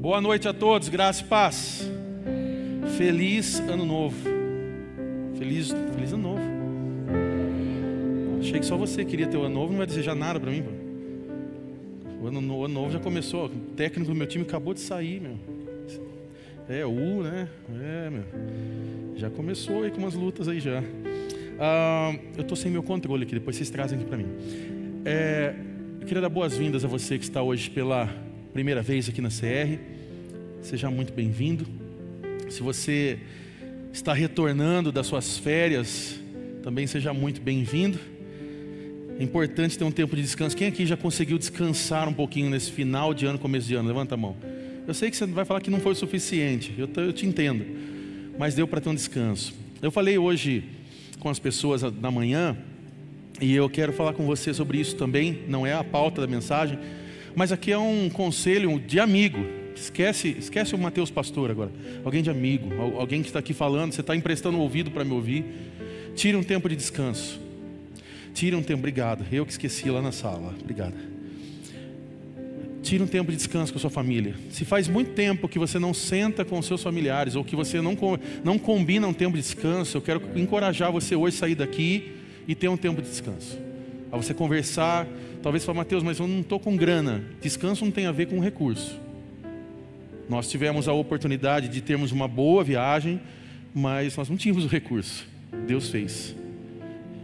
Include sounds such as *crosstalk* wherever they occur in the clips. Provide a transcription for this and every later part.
Boa noite a todos, graça e paz. Feliz ano novo. Feliz, feliz ano novo. Achei que só você queria ter o ano novo, não vai desejar nada para mim. Pô. O ano, o ano novo já começou. O técnico do meu time acabou de sair, meu. É, o, né? É, meu. Já começou aí com umas lutas aí já. Ah, eu estou sem meu controle aqui, depois vocês trazem aqui para mim. É, eu queria dar boas-vindas a você que está hoje pela primeira vez aqui na CR. Seja muito bem-vindo. Se você está retornando das suas férias, também seja muito bem-vindo. É importante ter um tempo de descanso. Quem aqui já conseguiu descansar um pouquinho nesse final de ano, começo de ano? Levanta a mão. Eu sei que você vai falar que não foi o suficiente, eu, eu te entendo, mas deu para ter um descanso. Eu falei hoje com as pessoas da manhã, e eu quero falar com você sobre isso também, não é a pauta da mensagem, mas aqui é um conselho de amigo. Esquece, esquece o Mateus Pastor agora. Alguém de amigo, alguém que está aqui falando, você está emprestando o ouvido para me ouvir. Tire um tempo de descanso. Tire um tempo, obrigado. Eu que esqueci lá na sala. Obrigado. Tire um tempo de descanso com a sua família. Se faz muito tempo que você não senta com os seus familiares ou que você não, não combina um tempo de descanso, eu quero encorajar você hoje a sair daqui e ter um tempo de descanso. A você conversar, talvez falar, Mateus, mas eu não estou com grana. Descanso não tem a ver com recurso. Nós tivemos a oportunidade de termos uma boa viagem, mas nós não tínhamos o recurso. Deus fez.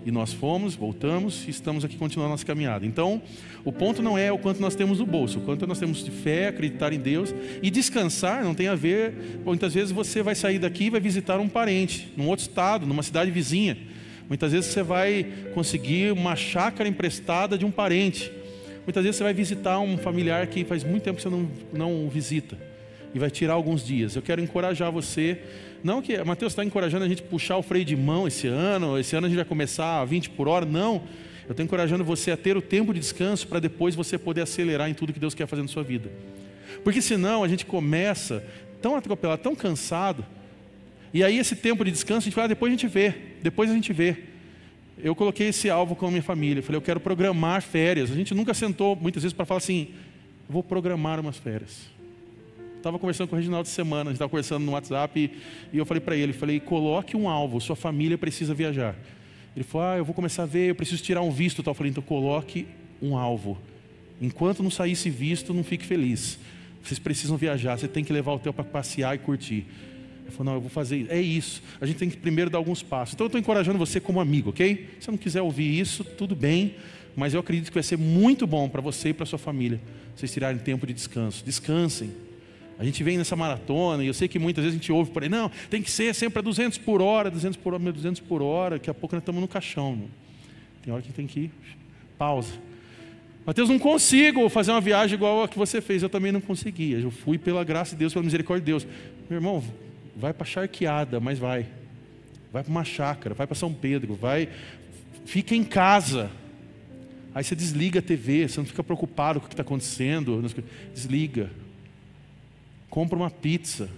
E nós fomos, voltamos e estamos aqui continuando a nossa caminhada. Então, o ponto não é o quanto nós temos no bolso, o quanto nós temos de fé, acreditar em Deus. E descansar não tem a ver, muitas vezes você vai sair daqui e vai visitar um parente, num outro estado, numa cidade vizinha. Muitas vezes você vai conseguir uma chácara emprestada de um parente. Muitas vezes você vai visitar um familiar que faz muito tempo que você não, não visita. E vai tirar alguns dias. Eu quero encorajar você não que Mateus está encorajando a gente puxar o freio de mão esse ano, esse ano a gente vai começar a 20 por hora. Não. Eu estou encorajando você a ter o tempo de descanso para depois você poder acelerar em tudo que Deus quer fazer na sua vida. Porque senão a gente começa tão atropelado, tão cansado, e aí esse tempo de descanso a gente fala, ah, depois a gente vê, depois a gente vê. Eu coloquei esse alvo com a minha família, falei, eu quero programar férias. A gente nunca sentou muitas vezes para falar assim, vou programar umas férias estava conversando com o Reginaldo de semana, a gente estava conversando no WhatsApp e, e eu falei para ele, falei, coloque um alvo, sua família precisa viajar. Ele falou, ah, eu vou começar a ver, eu preciso tirar um visto. Tal. Eu falei, então coloque um alvo. Enquanto não sair esse visto, não fique feliz. Vocês precisam viajar, você tem que levar o teu para passear e curtir. Ele falou, não, eu vou fazer isso. É isso. A gente tem que primeiro dar alguns passos. Então eu estou encorajando você como amigo, ok? Se você não quiser ouvir isso, tudo bem. Mas eu acredito que vai ser muito bom para você e para sua família. Vocês tirarem tempo de descanso. Descansem. A gente vem nessa maratona e eu sei que muitas vezes a gente ouve por aí, não, tem que ser sempre a 200 por hora, 200 por hora, 200 por hora, daqui a pouco nós estamos no caixão. Meu. Tem hora que tem que ir, pausa. Mateus, não consigo fazer uma viagem igual a que você fez, eu também não conseguia. Eu fui pela graça de Deus, pela misericórdia de Deus. Meu irmão, vai para charqueada, mas vai. Vai para uma chácara, vai para São Pedro, vai, fica em casa. Aí você desliga a TV, você não fica preocupado com o que está acontecendo. Desliga compra uma pizza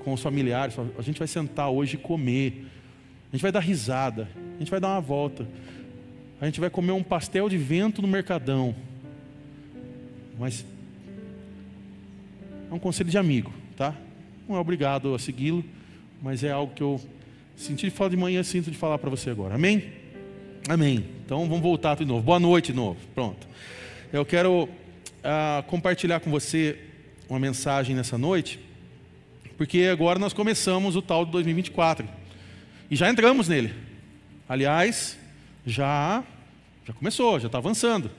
com os familiares, a gente vai sentar hoje e comer, a gente vai dar risada, a gente vai dar uma volta, a gente vai comer um pastel de vento no mercadão. Mas é um conselho de amigo, tá? Não é obrigado a segui-lo, mas é algo que eu senti de falar de manhã, sinto de falar para você agora. Amém? Amém. Então vamos voltar de novo. Boa noite de novo. Pronto. Eu quero uh, compartilhar com você uma mensagem nessa noite, porque agora nós começamos o tal de 2024 e já entramos nele. Aliás, já já começou, já está avançando.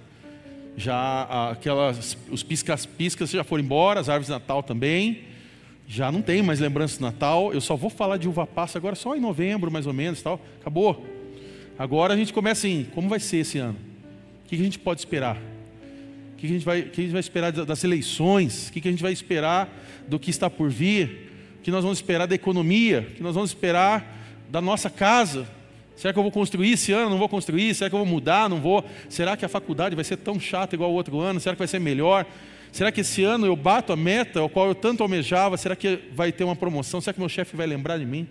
Já aquelas os piscas-piscas já foram embora, as árvores de Natal também. Já não tem mais lembranças de Natal. Eu só vou falar de uva passa agora só em novembro, mais ou menos, tal. Acabou. Agora a gente começa assim, como vai ser esse ano? O que a gente pode esperar? que a gente vai, que a gente vai esperar das eleições, o que a gente vai esperar do que está por vir, o que nós vamos esperar da economia, o que nós vamos esperar da nossa casa. Será que eu vou construir esse ano? Não vou construir? Será que eu vou mudar? Não vou? Será que a faculdade vai ser tão chata igual o outro ano? Será que vai ser melhor? Será que esse ano eu bato a meta ao qual eu tanto almejava? Será que vai ter uma promoção? Será que meu chefe vai lembrar de mim?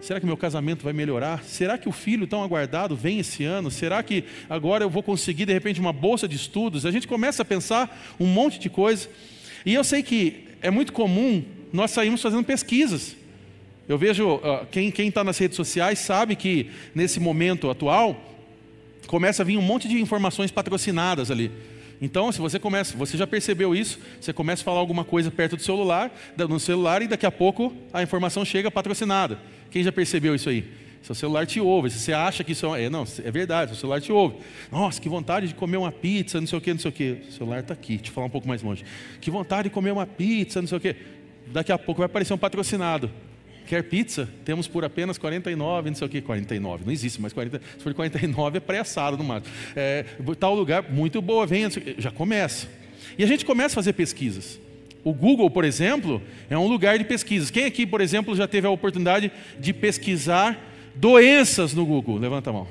Será que meu casamento vai melhorar? Será que o filho tão aguardado vem esse ano? Será que agora eu vou conseguir de repente uma bolsa de estudos? A gente começa a pensar um monte de coisa. E eu sei que é muito comum nós sairmos fazendo pesquisas. Eu vejo, quem está nas redes sociais sabe que nesse momento atual, começa a vir um monte de informações patrocinadas ali. Então, se você começa, você já percebeu isso, você começa a falar alguma coisa perto do celular, no celular e daqui a pouco a informação chega patrocinada. Quem já percebeu isso aí? Seu celular te ouve, se você acha que isso é, não, é verdade, seu celular te ouve. Nossa, que vontade de comer uma pizza, não sei o que, não sei o que. O celular está aqui, te falar um pouco mais longe. Que vontade de comer uma pizza, não sei o que. Daqui a pouco vai aparecer um patrocinado. Quer pizza? Temos por apenas 49, não sei o que, 49, não existe, mas 40, se for 49 é pré-assado no máximo. É, tal lugar, muito boa, venha, já começa. E a gente começa a fazer pesquisas. O Google, por exemplo, é um lugar de pesquisas. Quem aqui, por exemplo, já teve a oportunidade de pesquisar doenças no Google? Levanta a mão.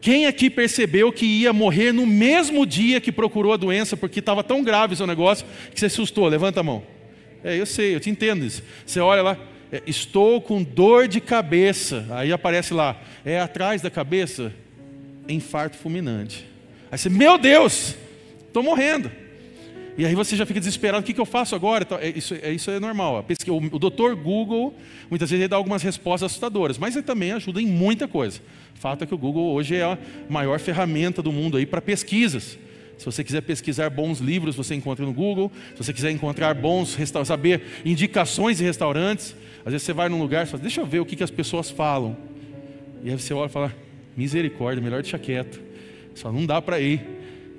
Quem aqui percebeu que ia morrer no mesmo dia que procurou a doença, porque estava tão grave o seu negócio, que você assustou? Levanta a mão. É, eu sei, eu te entendo isso. Você olha lá, é, estou com dor de cabeça. Aí aparece lá, é atrás da cabeça, infarto fulminante. Aí você, meu Deus, estou morrendo. E aí você já fica desesperado, o que, que eu faço agora? É, isso, é, isso é normal. O, o doutor Google, muitas vezes ele dá algumas respostas assustadoras, mas ele também ajuda em muita coisa. O fato é que o Google hoje é a maior ferramenta do mundo aí para pesquisas. Se você quiser pesquisar bons livros, você encontra no Google. Se você quiser encontrar bons saber indicações de restaurantes, às vezes você vai num lugar e fala, deixa eu ver o que, que as pessoas falam. E aí você olha e fala, misericórdia, melhor deixar quieto. Só não dá para ir.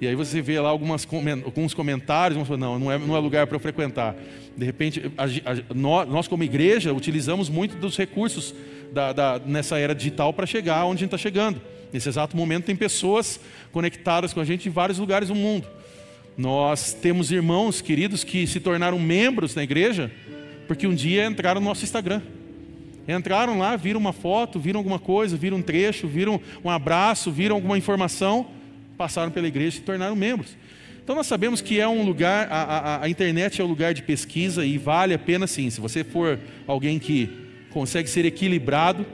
E aí você vê lá algumas, alguns comentários, não, não é, não é lugar para eu frequentar. De repente, a, a, nós, como igreja, utilizamos muito dos recursos da, da, nessa era digital para chegar onde a gente está chegando. Nesse exato momento, tem pessoas conectadas com a gente em vários lugares do mundo. Nós temos irmãos queridos que se tornaram membros na igreja porque um dia entraram no nosso Instagram. Entraram lá, viram uma foto, viram alguma coisa, viram um trecho, viram um abraço, viram alguma informação, passaram pela igreja e se tornaram membros. Então nós sabemos que é um lugar, a, a, a internet é um lugar de pesquisa e vale a pena sim. Se você for alguém que consegue ser equilibrado,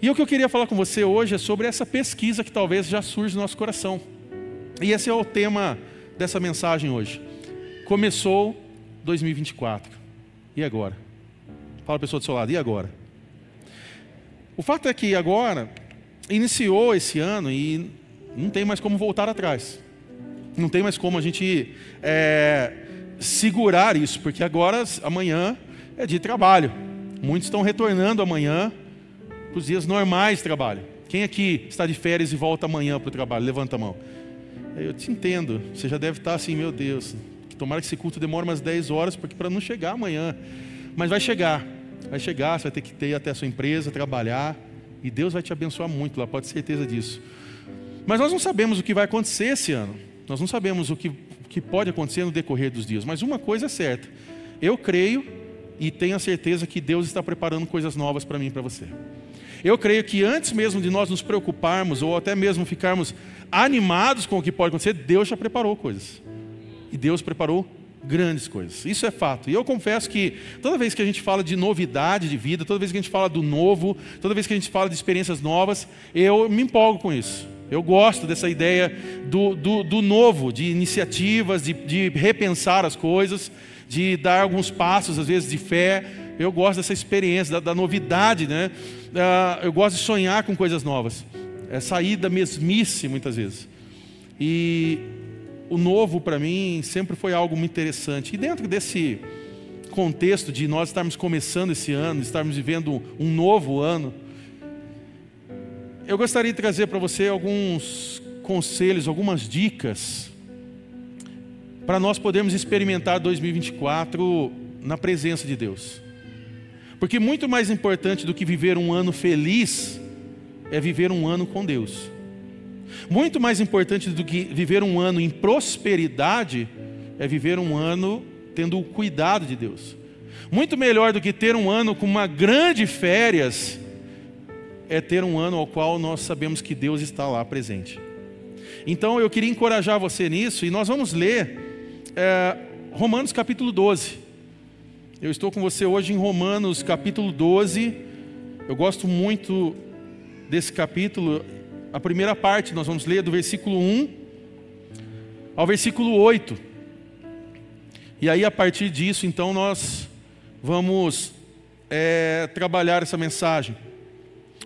e o que eu queria falar com você hoje é sobre essa pesquisa que talvez já surge no nosso coração. E esse é o tema dessa mensagem hoje. Começou 2024. E agora? Fala a pessoa do seu lado, e agora? O fato é que agora iniciou esse ano e não tem mais como voltar atrás. Não tem mais como a gente é, segurar isso, porque agora, amanhã, é de trabalho. Muitos estão retornando amanhã para os dias normais de trabalho. Quem aqui está de férias e volta amanhã para o trabalho? Levanta a mão. Eu te entendo. Você já deve estar assim, meu Deus. Tomara que esse culto demore umas 10 horas, porque para não chegar amanhã. Mas vai chegar. Vai chegar, você vai ter que ter até a sua empresa, trabalhar. E Deus vai te abençoar muito lá, pode ter certeza disso. Mas nós não sabemos o que vai acontecer esse ano. Nós não sabemos o que, que pode acontecer no decorrer dos dias. Mas uma coisa é certa. Eu creio e tenho a certeza que Deus está preparando coisas novas para mim e para você. Eu creio que antes mesmo de nós nos preocuparmos ou até mesmo ficarmos animados com o que pode acontecer, Deus já preparou coisas. E Deus preparou grandes coisas. Isso é fato. E eu confesso que toda vez que a gente fala de novidade de vida, toda vez que a gente fala do novo, toda vez que a gente fala de experiências novas, eu me empolgo com isso. Eu gosto dessa ideia do, do, do novo, de iniciativas, de, de repensar as coisas, de dar alguns passos, às vezes, de fé. Eu gosto dessa experiência, da, da novidade, né? Uh, eu gosto de sonhar com coisas novas. É sair da mesmice, muitas vezes. E o novo, para mim, sempre foi algo muito interessante. E dentro desse contexto de nós estarmos começando esse ano, estarmos vivendo um novo ano, eu gostaria de trazer para você alguns conselhos, algumas dicas para nós podermos experimentar 2024 na presença de Deus. Porque muito mais importante do que viver um ano feliz é viver um ano com Deus. Muito mais importante do que viver um ano em prosperidade é viver um ano tendo o cuidado de Deus. Muito melhor do que ter um ano com uma grande férias é ter um ano ao qual nós sabemos que Deus está lá presente. Então eu queria encorajar você nisso e nós vamos ler é, Romanos capítulo 12. Eu estou com você hoje em Romanos capítulo 12. Eu gosto muito desse capítulo. A primeira parte nós vamos ler do versículo 1 ao versículo 8. E aí, a partir disso, então, nós vamos é, trabalhar essa mensagem.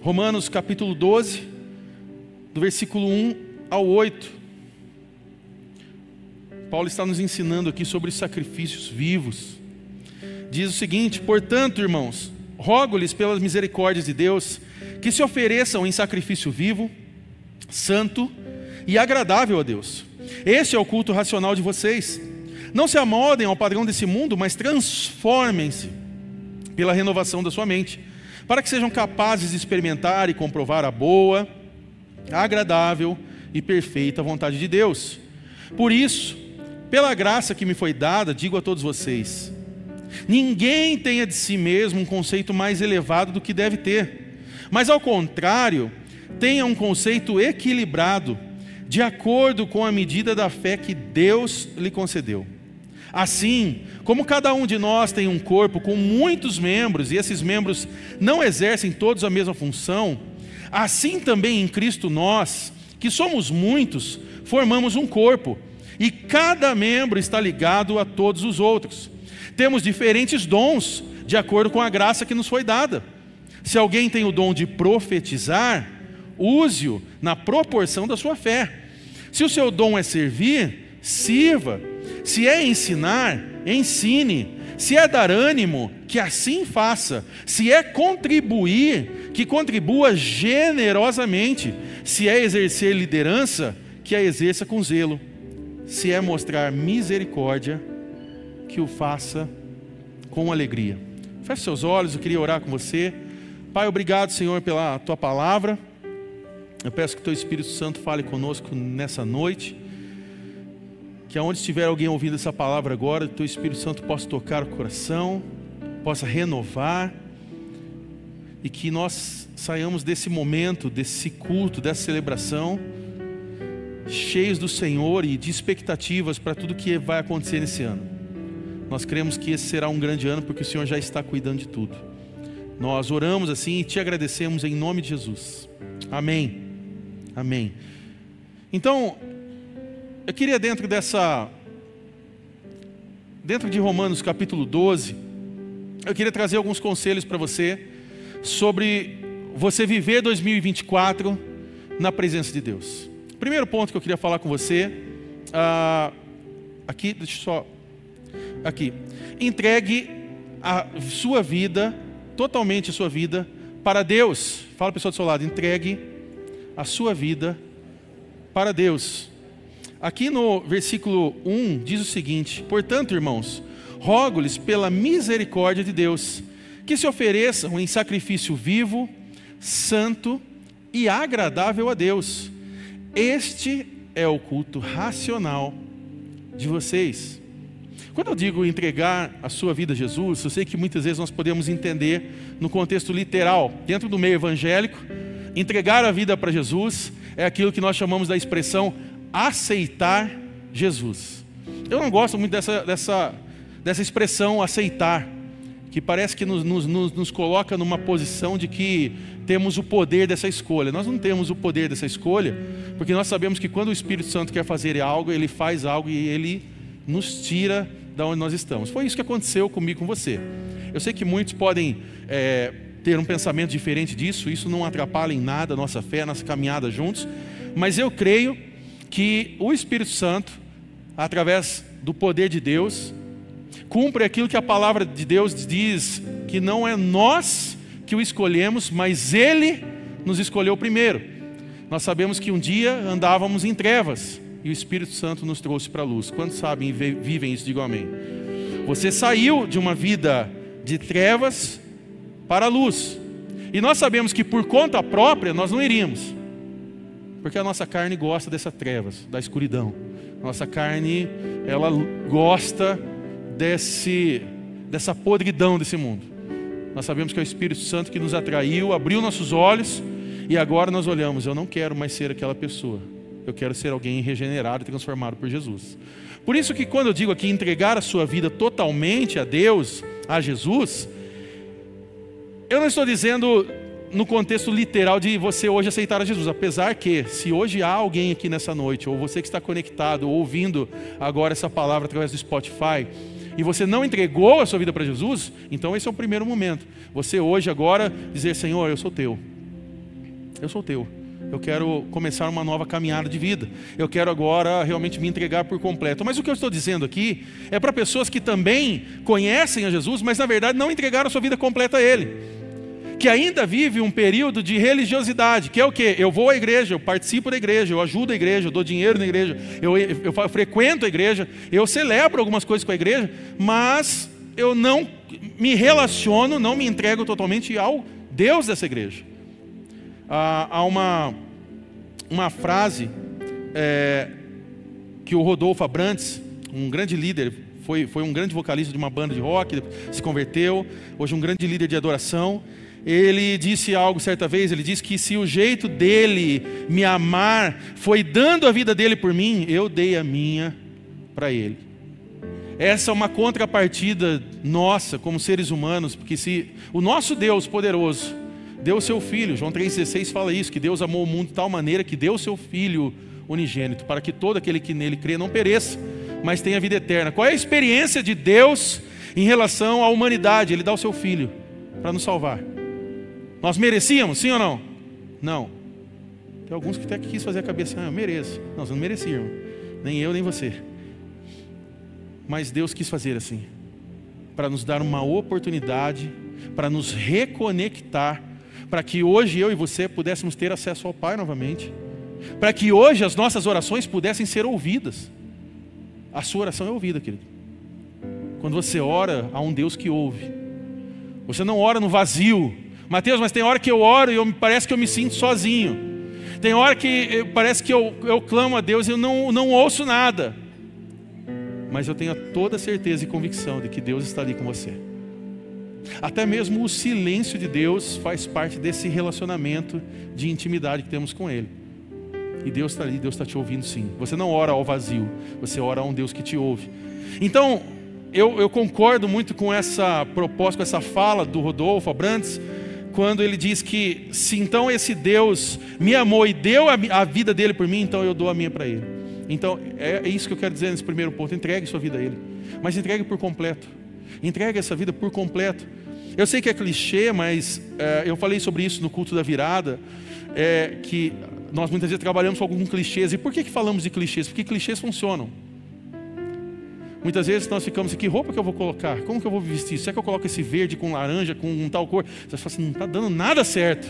Romanos capítulo 12, do versículo 1 ao 8. Paulo está nos ensinando aqui sobre sacrifícios vivos. Diz o seguinte: portanto, irmãos, rogo-lhes pelas misericórdias de Deus que se ofereçam em sacrifício vivo, santo e agradável a Deus. Este é o culto racional de vocês. Não se amoldem ao padrão desse mundo, mas transformem-se pela renovação da sua mente, para que sejam capazes de experimentar e comprovar a boa, agradável e perfeita vontade de Deus. Por isso, pela graça que me foi dada, digo a todos vocês: ninguém tenha de si mesmo um conceito mais elevado do que deve ter, mas ao contrário, tenha um conceito equilibrado, de acordo com a medida da fé que Deus lhe concedeu. Assim, como cada um de nós tem um corpo com muitos membros e esses membros não exercem todos a mesma função, assim também em Cristo nós, que somos muitos, formamos um corpo e cada membro está ligado a todos os outros. Temos diferentes dons de acordo com a graça que nos foi dada. Se alguém tem o dom de profetizar, use-o na proporção da sua fé. Se o seu dom é servir, sirva. Se é ensinar, ensine. Se é dar ânimo, que assim faça. Se é contribuir, que contribua generosamente. Se é exercer liderança, que a exerça com zelo. Se é mostrar misericórdia, que o faça com alegria. Feche seus olhos, eu queria orar com você. Pai, obrigado, Senhor, pela tua palavra. Eu peço que o teu Espírito Santo fale conosco nessa noite que aonde estiver alguém ouvindo essa palavra agora, o teu Espírito Santo possa tocar o coração, possa renovar, e que nós saiamos desse momento, desse culto, dessa celebração, cheios do Senhor e de expectativas para tudo que vai acontecer nesse ano. Nós cremos que esse será um grande ano, porque o Senhor já está cuidando de tudo. Nós oramos assim e te agradecemos em nome de Jesus. Amém. Amém. Então, eu queria dentro dessa dentro de Romanos capítulo 12, eu queria trazer alguns conselhos para você sobre você viver 2024 na presença de Deus. Primeiro ponto que eu queria falar com você, ah, aqui, deixa eu só, aqui, entregue a sua vida, totalmente a sua vida, para Deus. Fala a pessoa do seu lado, entregue a sua vida para Deus. Aqui no versículo 1 diz o seguinte: Portanto, irmãos, rogo-lhes pela misericórdia de Deus, que se ofereçam em sacrifício vivo, santo e agradável a Deus. Este é o culto racional de vocês. Quando eu digo entregar a sua vida a Jesus, eu sei que muitas vezes nós podemos entender no contexto literal, dentro do meio evangélico, entregar a vida para Jesus é aquilo que nós chamamos da expressão aceitar Jesus. Eu não gosto muito dessa, dessa, dessa expressão aceitar, que parece que nos, nos, nos coloca numa posição de que temos o poder dessa escolha. Nós não temos o poder dessa escolha, porque nós sabemos que quando o Espírito Santo quer fazer algo, ele faz algo e ele nos tira da onde nós estamos. Foi isso que aconteceu comigo com você. Eu sei que muitos podem é, ter um pensamento diferente disso, isso não atrapalha em nada a nossa fé, a nossa caminhada juntos, mas eu creio que o Espírito Santo, através do poder de Deus, cumpre aquilo que a palavra de Deus diz, que não é nós que o escolhemos, mas Ele nos escolheu primeiro. Nós sabemos que um dia andávamos em trevas e o Espírito Santo nos trouxe para a luz. Quantos sabem e vivem isso? Digam amém. Você saiu de uma vida de trevas para a luz. E nós sabemos que por conta própria nós não iríamos. Porque a nossa carne gosta dessas trevas, da escuridão. Nossa carne, ela gosta desse, dessa podridão desse mundo. Nós sabemos que é o Espírito Santo que nos atraiu, abriu nossos olhos e agora nós olhamos. Eu não quero mais ser aquela pessoa. Eu quero ser alguém regenerado e transformado por Jesus. Por isso que quando eu digo aqui entregar a sua vida totalmente a Deus, a Jesus, eu não estou dizendo no contexto literal de você hoje aceitar a Jesus. Apesar que, se hoje há alguém aqui nessa noite, ou você que está conectado, ouvindo agora essa palavra através do Spotify, e você não entregou a sua vida para Jesus, então esse é o primeiro momento. Você hoje, agora, dizer: Senhor, eu sou teu. Eu sou teu. Eu quero começar uma nova caminhada de vida. Eu quero agora realmente me entregar por completo. Mas o que eu estou dizendo aqui é para pessoas que também conhecem a Jesus, mas na verdade não entregaram a sua vida completa a Ele que ainda vive um período de religiosidade, que é o que? Eu vou à igreja, eu participo da igreja, eu ajudo a igreja, eu dou dinheiro na igreja, eu, eu, eu frequento a igreja, eu celebro algumas coisas com a igreja, mas eu não me relaciono, não me entrego totalmente ao Deus dessa igreja. Ah, há uma, uma frase é, que o Rodolfo Abrantes, um grande líder, foi, foi um grande vocalista de uma banda de rock, se converteu, hoje um grande líder de adoração ele disse algo certa vez, ele disse que se o jeito dele me amar foi dando a vida dele por mim, eu dei a minha para ele. Essa é uma contrapartida nossa como seres humanos, porque se o nosso Deus poderoso deu o seu filho, João 3,16 fala isso, que Deus amou o mundo de tal maneira que deu o seu filho unigênito, para que todo aquele que nele crê não pereça, mas tenha vida eterna. Qual é a experiência de Deus em relação à humanidade? Ele dá o seu filho para nos salvar. Nós merecíamos, sim ou não? Não. Tem alguns que até quis fazer a cabeça, ah, eu mereço. Não, você não merecia, irmão. Nem eu, nem você. Mas Deus quis fazer assim, para nos dar uma oportunidade, para nos reconectar, para que hoje eu e você pudéssemos ter acesso ao Pai novamente, para que hoje as nossas orações pudessem ser ouvidas. A sua oração é ouvida, querido. Quando você ora a um Deus que ouve, você não ora no vazio, Mateus, mas tem hora que eu oro e eu, parece que eu me sinto sozinho. Tem hora que eu, parece que eu, eu clamo a Deus e eu não, não ouço nada. Mas eu tenho toda certeza e convicção de que Deus está ali com você. Até mesmo o silêncio de Deus faz parte desse relacionamento de intimidade que temos com Ele. E Deus está ali, Deus está te ouvindo sim. Você não ora ao vazio, você ora a um Deus que te ouve. Então, eu, eu concordo muito com essa proposta, com essa fala do Rodolfo Abrantes, quando ele diz que se então esse Deus me amou e deu a, vida dele por mim, então eu dou a minha para ele. Então é, é, isso que eu quero dizer nesse primeiro ponto: entregue sua vida a ele, mas entregue por completo. Entregue essa vida por completo. Eu sei que é clichê, mas é, eu falei sobre isso no culto da virada, é, que nós muitas vezes trabalhamos com alguns clichês. E por que, que falamos de clichês? Porque clichês funcionam. Muitas vezes nós ficamos assim, que roupa que eu vou colocar? Como que eu vou vestir? Será que eu coloco esse verde com laranja, com um tal cor? Você fala assim, não está dando nada certo.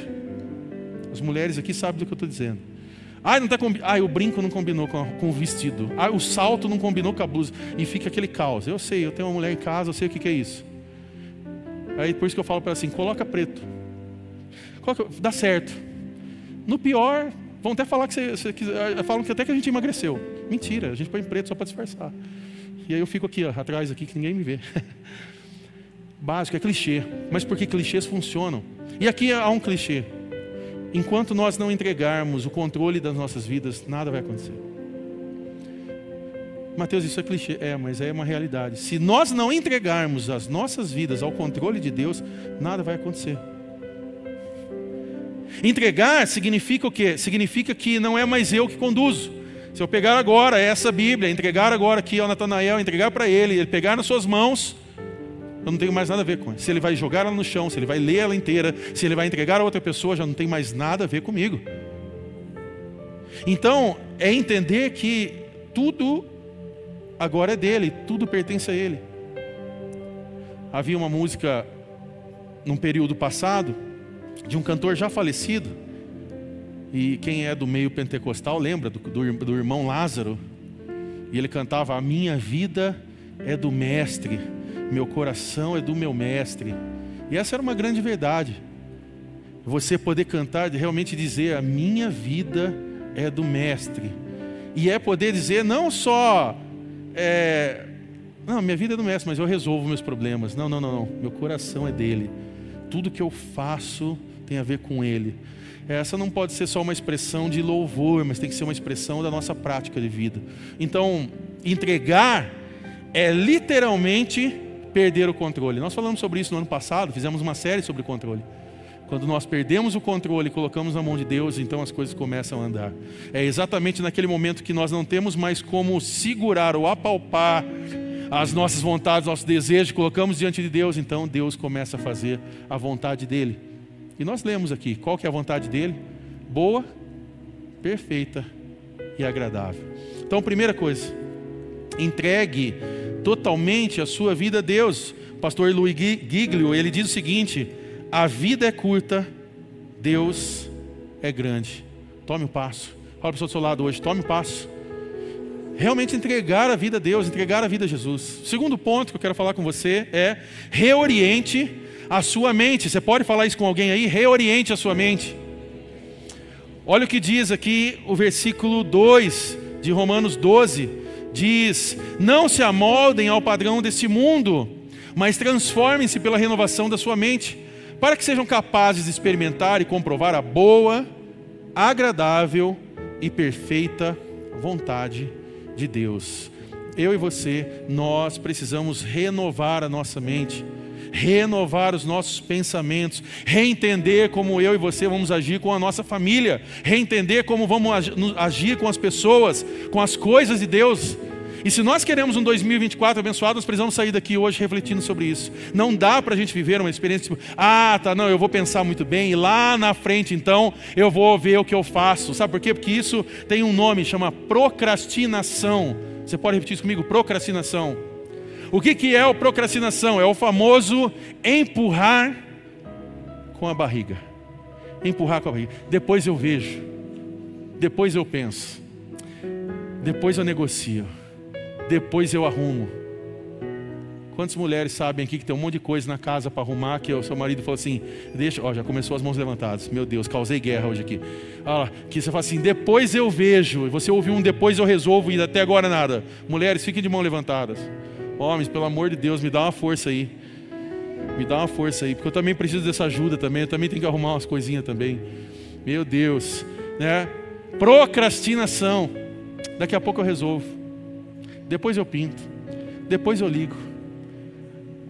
As mulheres aqui sabem do que eu estou dizendo. Ah, não tá combi... ah, o brinco não combinou com, com, o vestido. Ah, o salto não combinou com a blusa. E fica aquele caos. Eu sei, eu tenho uma mulher em casa, eu sei o que, que é isso. Aí por isso que eu falo para ela assim, coloca preto. Coloca... Dá certo. No pior, vão até falar que você, você, falam que até que a gente emagreceu. Mentira, a gente põe preto só para disfarçar. E aí eu fico aqui, ó, atrás aqui, que ninguém me vê. *laughs* Básico, é clichê. Mas porque clichês funcionam. E aqui há um clichê. Enquanto nós não entregarmos o controle das nossas vidas, nada vai acontecer. Mateus, isso é clichê. É, mas é uma realidade. Se nós não entregarmos as nossas vidas ao controle de Deus, nada vai acontecer. Entregar significa o quê? Significa que não é mais eu que conduzo. Se eu pegar agora essa Bíblia, entregar agora aqui ao Natanael, entregar para ele, ele pegar nas suas mãos, eu não tenho mais nada a ver com ele. Se ele vai jogar ela no chão, se ele vai ler ela inteira, se ele vai entregar a outra pessoa, já não tem mais nada a ver comigo. Então, é entender que tudo agora é dele, tudo pertence a ele. Havia uma música num período passado de um cantor já falecido, e quem é do meio pentecostal lembra do, do, do irmão Lázaro. E ele cantava: A minha vida é do Mestre, meu coração é do meu Mestre. E essa era uma grande verdade. Você poder cantar, realmente dizer: A minha vida é do Mestre. E é poder dizer não só. É, não, minha vida é do Mestre, mas eu resolvo meus problemas. Não, não, não, não. Meu coração é dele. Tudo que eu faço tem a ver com ele essa não pode ser só uma expressão de louvor, mas tem que ser uma expressão da nossa prática de vida. Então, entregar é literalmente perder o controle. Nós falamos sobre isso no ano passado, fizemos uma série sobre controle. Quando nós perdemos o controle e colocamos na mão de Deus, então as coisas começam a andar. É exatamente naquele momento que nós não temos mais como segurar ou apalpar as nossas vontades, nossos desejos, colocamos diante de Deus, então Deus começa a fazer a vontade dele. E nós lemos aqui, qual que é a vontade dele? Boa, perfeita e agradável. Então, primeira coisa, entregue totalmente a sua vida a Deus. O pastor Luiz Giglio, ele diz o seguinte: a vida é curta, Deus é grande. Tome um passo. Fala para do seu lado hoje, tome um passo. Realmente entregar a vida a Deus, entregar a vida a Jesus. O segundo ponto que eu quero falar com você é reoriente a sua mente. Você pode falar isso com alguém aí? Reoriente a sua mente. Olha o que diz aqui o versículo 2 de Romanos 12: diz: Não se amoldem ao padrão deste mundo, mas transformem-se pela renovação da sua mente, para que sejam capazes de experimentar e comprovar a boa, agradável e perfeita vontade de Deus. Eu e você, nós precisamos renovar a nossa mente renovar os nossos pensamentos, reentender como eu e você vamos agir com a nossa família, reentender como vamos agir com as pessoas, com as coisas de Deus. E se nós queremos um 2024 abençoado, nós precisamos sair daqui hoje refletindo sobre isso. Não dá para a gente viver uma experiência tipo, ah, tá, não, eu vou pensar muito bem, e lá na frente então eu vou ver o que eu faço. Sabe por quê? Porque isso tem um nome, chama procrastinação. Você pode repetir isso comigo? Procrastinação. O que, que é a procrastinação? É o famoso empurrar com a barriga. Empurrar com a barriga. Depois eu vejo. Depois eu penso. Depois eu negocio. Depois eu arrumo. Quantas mulheres sabem aqui que tem um monte de coisa na casa para arrumar que o seu marido falou assim, deixa, ó, já começou as mãos levantadas. Meu Deus, causei guerra hoje aqui. Ah, que você fala assim, depois eu vejo. E você ouviu um depois eu resolvo e até agora nada. Mulheres, fiquem de mãos levantadas. Homens, pelo amor de Deus, me dá uma força aí. Me dá uma força aí, porque eu também preciso dessa ajuda também. Eu também tenho que arrumar umas coisinhas também. Meu Deus, né? Procrastinação. Daqui a pouco eu resolvo. Depois eu pinto. Depois eu ligo.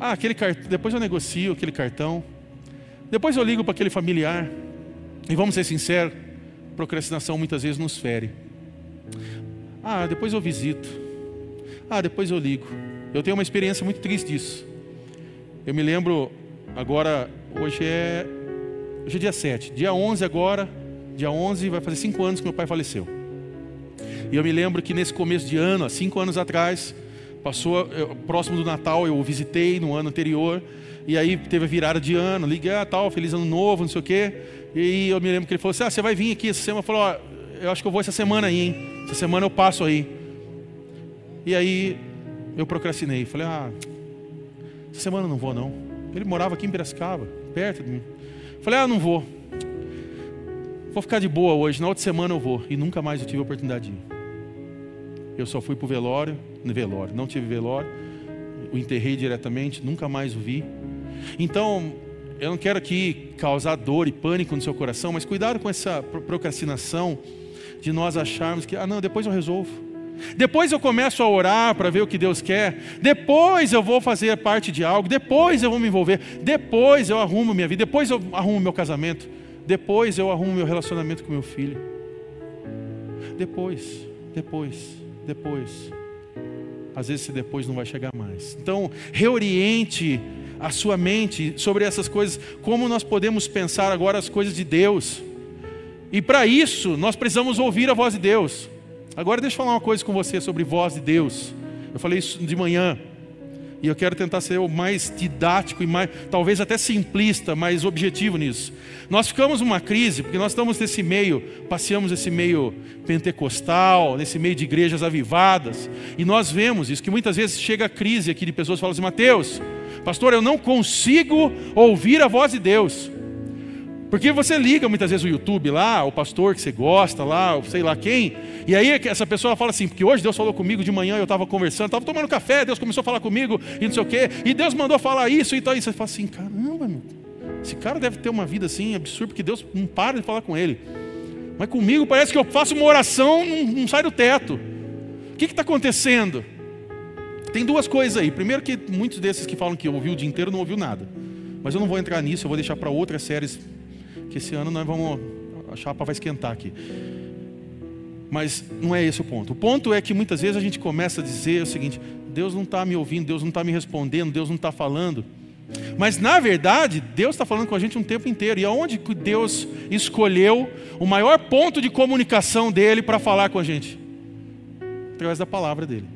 Ah, aquele cartão. Depois eu negocio aquele cartão. Depois eu ligo para aquele familiar. E vamos ser sinceros, procrastinação muitas vezes nos fere. Ah, depois eu visito. Ah, depois eu ligo. Eu tenho uma experiência muito triste disso. Eu me lembro, agora, hoje é, hoje é dia 7, dia 11 agora, dia 11 vai fazer 5 anos que meu pai faleceu. E eu me lembro que nesse começo de ano, há 5 anos atrás, passou, eu, próximo do Natal, eu o visitei no ano anterior, e aí teve a virada de ano, liguei, ah, tal, feliz ano novo, não sei o quê. E eu me lembro que ele falou assim: ah, você vai vir aqui essa semana? Eu falei: ó, eu acho que eu vou essa semana aí, hein? Essa semana eu passo aí. E aí eu procrastinei. Falei, ah, essa semana não vou não. Ele morava aqui em Piracicaba, perto de mim. Falei, ah, não vou. Vou ficar de boa hoje, na outra semana eu vou. E nunca mais eu tive a oportunidade de ir. Eu só fui para o velório, no velório, não tive velório. O enterrei diretamente, nunca mais o vi. Então, eu não quero aqui causar dor e pânico no seu coração, mas cuidado com essa procrastinação de nós acharmos que, ah, não, depois eu resolvo. Depois eu começo a orar para ver o que Deus quer. Depois eu vou fazer parte de algo. Depois eu vou me envolver. Depois eu arrumo minha vida. Depois eu arrumo meu casamento. Depois eu arrumo meu relacionamento com meu filho. Depois, depois, depois. Às vezes esse depois não vai chegar mais. Então, reoriente a sua mente sobre essas coisas. Como nós podemos pensar agora as coisas de Deus? E para isso, nós precisamos ouvir a voz de Deus. Agora deixa eu falar uma coisa com você sobre voz de Deus. Eu falei isso de manhã. E eu quero tentar ser o mais didático e mais, talvez até simplista, mais objetivo nisso. Nós ficamos numa crise, porque nós estamos nesse meio, passeamos nesse meio pentecostal, nesse meio de igrejas avivadas, e nós vemos isso, que muitas vezes chega a crise aqui de pessoas que falam assim, Mateus, pastor, eu não consigo ouvir a voz de Deus. Porque você liga muitas vezes o YouTube lá, o pastor que você gosta lá, sei lá quem, e aí essa pessoa fala assim, porque hoje Deus falou comigo de manhã, eu estava conversando, estava tomando café, Deus começou a falar comigo e não sei o quê, e Deus mandou falar isso e tal, e você fala assim, caramba, meu, esse cara deve ter uma vida assim absurda, porque Deus não para de falar com ele. Mas comigo parece que eu faço uma oração, não, não sai do teto. O que está acontecendo? Tem duas coisas aí. Primeiro que muitos desses que falam que ouviu o dia inteiro não ouviu nada. Mas eu não vou entrar nisso, eu vou deixar para outras séries que esse ano nós vamos. A chapa vai esquentar aqui. Mas não é esse o ponto. O ponto é que muitas vezes a gente começa a dizer o seguinte: Deus não está me ouvindo, Deus não está me respondendo, Deus não está falando. Mas na verdade, Deus está falando com a gente um tempo inteiro. E aonde que Deus escolheu o maior ponto de comunicação dele para falar com a gente? Através da palavra dele.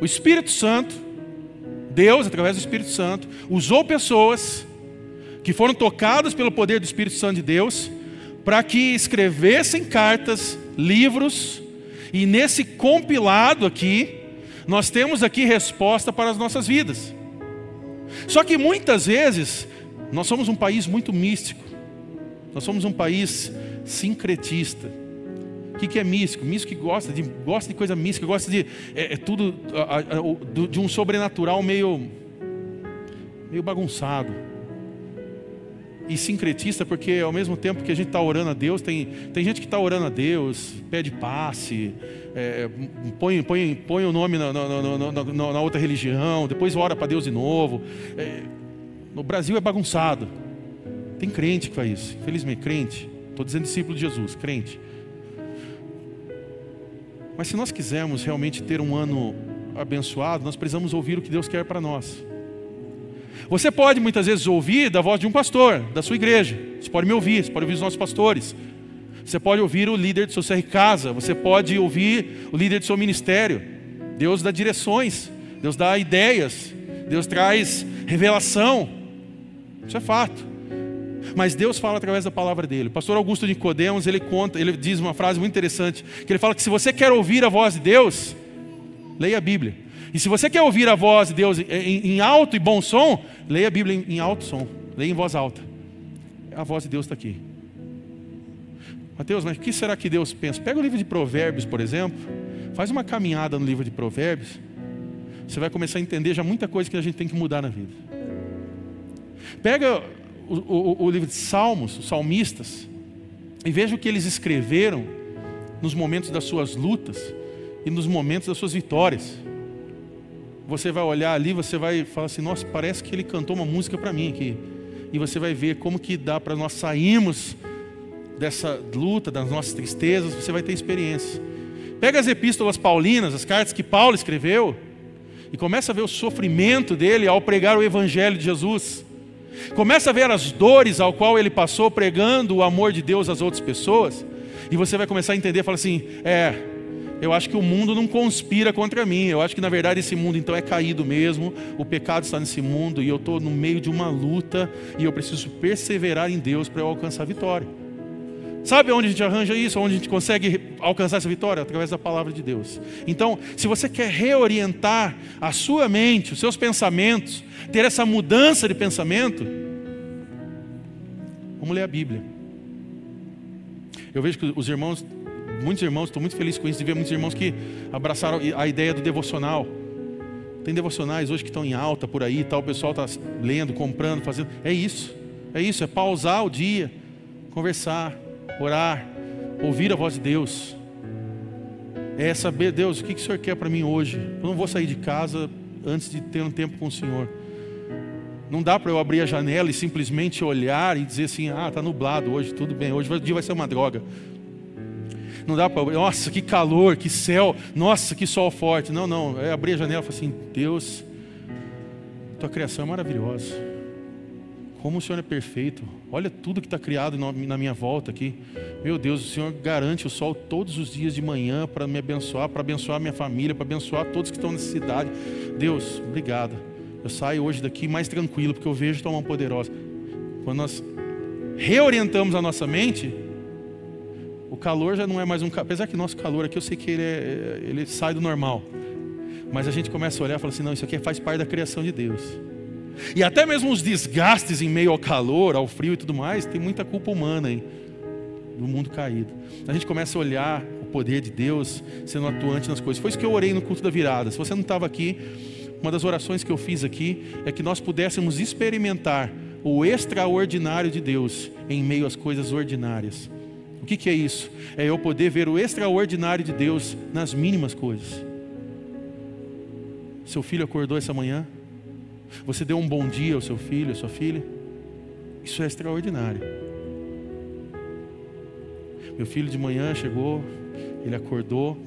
O Espírito Santo, Deus, através do Espírito Santo, usou pessoas que foram tocadas pelo poder do Espírito Santo de Deus para que escrevessem cartas, livros, e nesse compilado aqui, nós temos aqui resposta para as nossas vidas. Só que muitas vezes nós somos um país muito místico. Nós somos um país sincretista. O que, é místico? Místico que gosta de, gosta de coisa mística, gosta de é, é tudo a, a, de um sobrenatural meio, meio bagunçado. E sincretista, porque ao mesmo tempo que a gente está orando a Deus, tem, tem gente que está orando a Deus, pede passe, é, põe, põe, põe o nome na, na, na, na outra religião, depois ora para Deus de novo. É, no Brasil é bagunçado. Tem crente que faz isso, infelizmente, crente. Estou dizendo discípulo de Jesus, crente. Mas se nós quisermos realmente ter um ano abençoado, nós precisamos ouvir o que Deus quer para nós. Você pode muitas vezes ouvir da voz de um pastor, da sua igreja. Você pode me ouvir, você pode ouvir os nossos pastores. Você pode ouvir o líder do seu CR Casa, você pode ouvir o líder do seu ministério. Deus dá direções, Deus dá ideias, Deus traz revelação. Isso é fato. Mas Deus fala através da palavra dele. O pastor Augusto Nicodemos, ele conta, ele diz uma frase muito interessante, que ele fala que se você quer ouvir a voz de Deus, leia a Bíblia. E se você quer ouvir a voz de Deus em, alto e bom som, leia a Bíblia em alto som, leia em voz alta. A voz de Deus está aqui. Mateus, mas o que será que Deus pensa? Pega o livro de Provérbios, por exemplo, faz uma caminhada no livro de Provérbios, você vai começar a entender já muita coisa que a gente tem que mudar na vida. Pega o, o, o livro de Salmos, os salmistas, e veja o que eles escreveram nos momentos das suas lutas e nos momentos das suas vitórias. Você vai olhar ali, você vai falar assim: nossa, parece que ele cantou uma música para mim aqui. E você vai ver como que dá para nós sairmos dessa luta, das nossas tristezas, você vai ter experiência. Pega as epístolas paulinas, as cartas que Paulo escreveu, e começa a ver o sofrimento dele ao pregar o evangelho de Jesus. Começa a ver as dores ao qual ele passou pregando o amor de Deus às outras pessoas, e você vai começar a entender, fala assim: "É, eu acho que o mundo não conspira contra mim. Eu acho que na verdade esse mundo então é caído mesmo. O pecado está nesse mundo e eu estou no meio de uma luta e eu preciso perseverar em Deus para eu alcançar a vitória. Sabe onde a gente arranja isso? Onde a gente consegue alcançar essa vitória? Através da palavra de Deus. Então, se você quer reorientar a sua mente, os seus pensamentos, ter essa mudança de pensamento, vamos ler a Bíblia. Eu vejo que os irmãos, muitos irmãos, estou muito feliz com isso, de ver muitos irmãos que abraçaram a ideia do devocional. Tem devocionais hoje que estão em alta por aí, tal, o pessoal está lendo, comprando, fazendo. É isso, é isso, é pausar o dia, conversar, orar, ouvir a voz de Deus. É saber, Deus, o que, que o Senhor quer para mim hoje? Eu não vou sair de casa antes de ter um tempo com o Senhor. Não dá para eu abrir a janela e simplesmente olhar e dizer assim: ah, está nublado hoje, tudo bem, hoje o dia vai ser uma droga. Não dá para, nossa, que calor, que céu, nossa, que sol forte. Não, não, é abrir a janela e falar assim: Deus, tua criação é maravilhosa. Como o Senhor é perfeito. Olha tudo que está criado na minha volta aqui. Meu Deus, o Senhor garante o sol todos os dias de manhã para me abençoar, para abençoar minha família, para abençoar todos que estão nessa cidade. Deus, obrigado. Eu saio hoje daqui mais tranquilo, porque eu vejo tua mão poderosa. Quando nós reorientamos a nossa mente, o calor já não é mais um. Apesar que nosso calor aqui, eu sei que ele, é, ele sai do normal. Mas a gente começa a olhar e fala assim: não, isso aqui faz parte da criação de Deus. E até mesmo os desgastes em meio ao calor, ao frio e tudo mais, tem muita culpa humana aí, do mundo caído. A gente começa a olhar o poder de Deus sendo atuante nas coisas. Foi isso que eu orei no culto da virada. Se você não estava aqui, uma das orações que eu fiz aqui é que nós pudéssemos experimentar o extraordinário de Deus em meio às coisas ordinárias. O que, que é isso? É eu poder ver o extraordinário de Deus nas mínimas coisas. Seu filho acordou essa manhã, você deu um bom dia ao seu filho, à sua filha? Isso é extraordinário. Meu filho de manhã chegou, ele acordou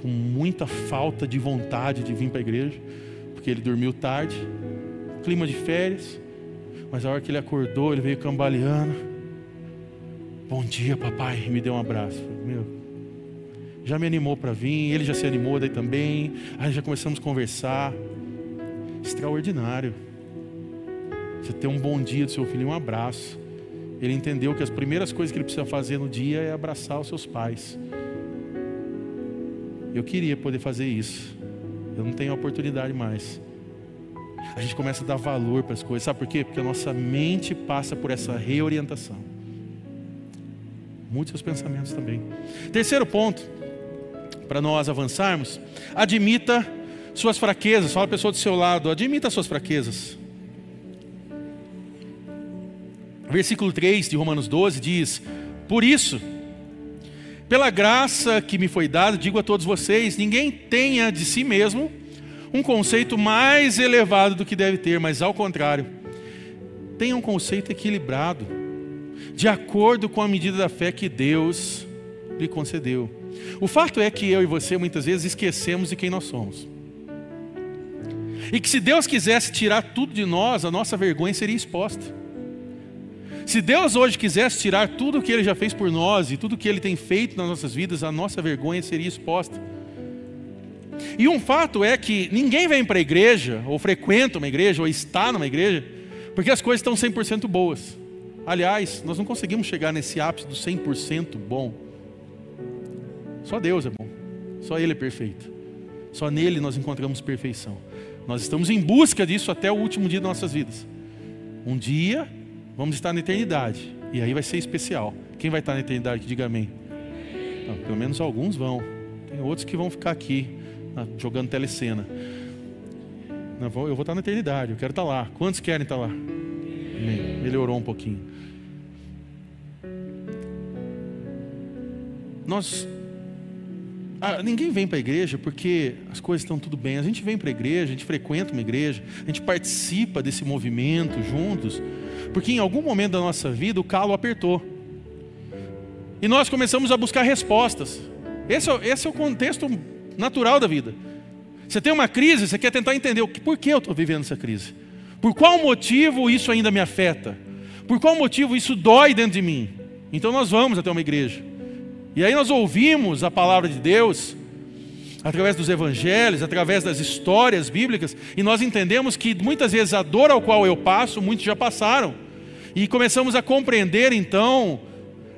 com muita falta de vontade de vir para a igreja, porque ele dormiu tarde, clima de férias, mas a hora que ele acordou, ele veio cambaleando. Bom dia, papai, e me deu um abraço. Meu, já me animou para vir, ele já se animou daí também. Aí já começamos a conversar. Extraordinário. Você ter um bom dia do seu filho, um abraço. Ele entendeu que as primeiras coisas que ele precisa fazer no dia é abraçar os seus pais. Eu queria poder fazer isso. Eu não tenho oportunidade mais. A gente começa a dar valor para as coisas. Sabe por quê? Porque a nossa mente passa por essa reorientação. Mude seus pensamentos também. Terceiro ponto, para nós avançarmos, admita suas fraquezas. Fala a pessoa do seu lado, admita suas fraquezas. Versículo 3 de Romanos 12 diz: Por isso, pela graça que me foi dada, digo a todos vocês: ninguém tenha de si mesmo um conceito mais elevado do que deve ter, mas ao contrário, tenha um conceito equilibrado, de acordo com a medida da fé que Deus lhe concedeu. O fato é que eu e você muitas vezes esquecemos de quem nós somos. E que se Deus quisesse tirar tudo de nós, a nossa vergonha seria exposta. Se Deus hoje quisesse tirar tudo o que Ele já fez por nós e tudo o que Ele tem feito nas nossas vidas, a nossa vergonha seria exposta. E um fato é que ninguém vem para a igreja, ou frequenta uma igreja, ou está numa igreja, porque as coisas estão 100% boas. Aliás, nós não conseguimos chegar nesse ápice do 100% bom. Só Deus é bom. Só Ele é perfeito. Só nele nós encontramos perfeição. Nós estamos em busca disso até o último dia de nossas vidas. Um dia Vamos estar na eternidade. E aí vai ser especial. Quem vai estar na eternidade? Diga amém. Não, pelo menos alguns vão. Tem outros que vão ficar aqui, jogando telecena. Eu vou estar na eternidade, eu quero estar lá. Quantos querem estar lá? Amém. Melhorou um pouquinho. Nós ah, ninguém vem para a igreja porque as coisas estão tudo bem. A gente vem para a igreja, a gente frequenta uma igreja, a gente participa desse movimento juntos, porque em algum momento da nossa vida o calo apertou. E nós começamos a buscar respostas. Esse é, esse é o contexto natural da vida. Você tem uma crise, você quer tentar entender o que, por que eu estou vivendo essa crise. Por qual motivo isso ainda me afeta? Por qual motivo isso dói dentro de mim? Então nós vamos até uma igreja. E aí nós ouvimos a palavra de Deus através dos evangelhos, através das histórias bíblicas, e nós entendemos que muitas vezes a dor ao qual eu passo, muitos já passaram. E começamos a compreender então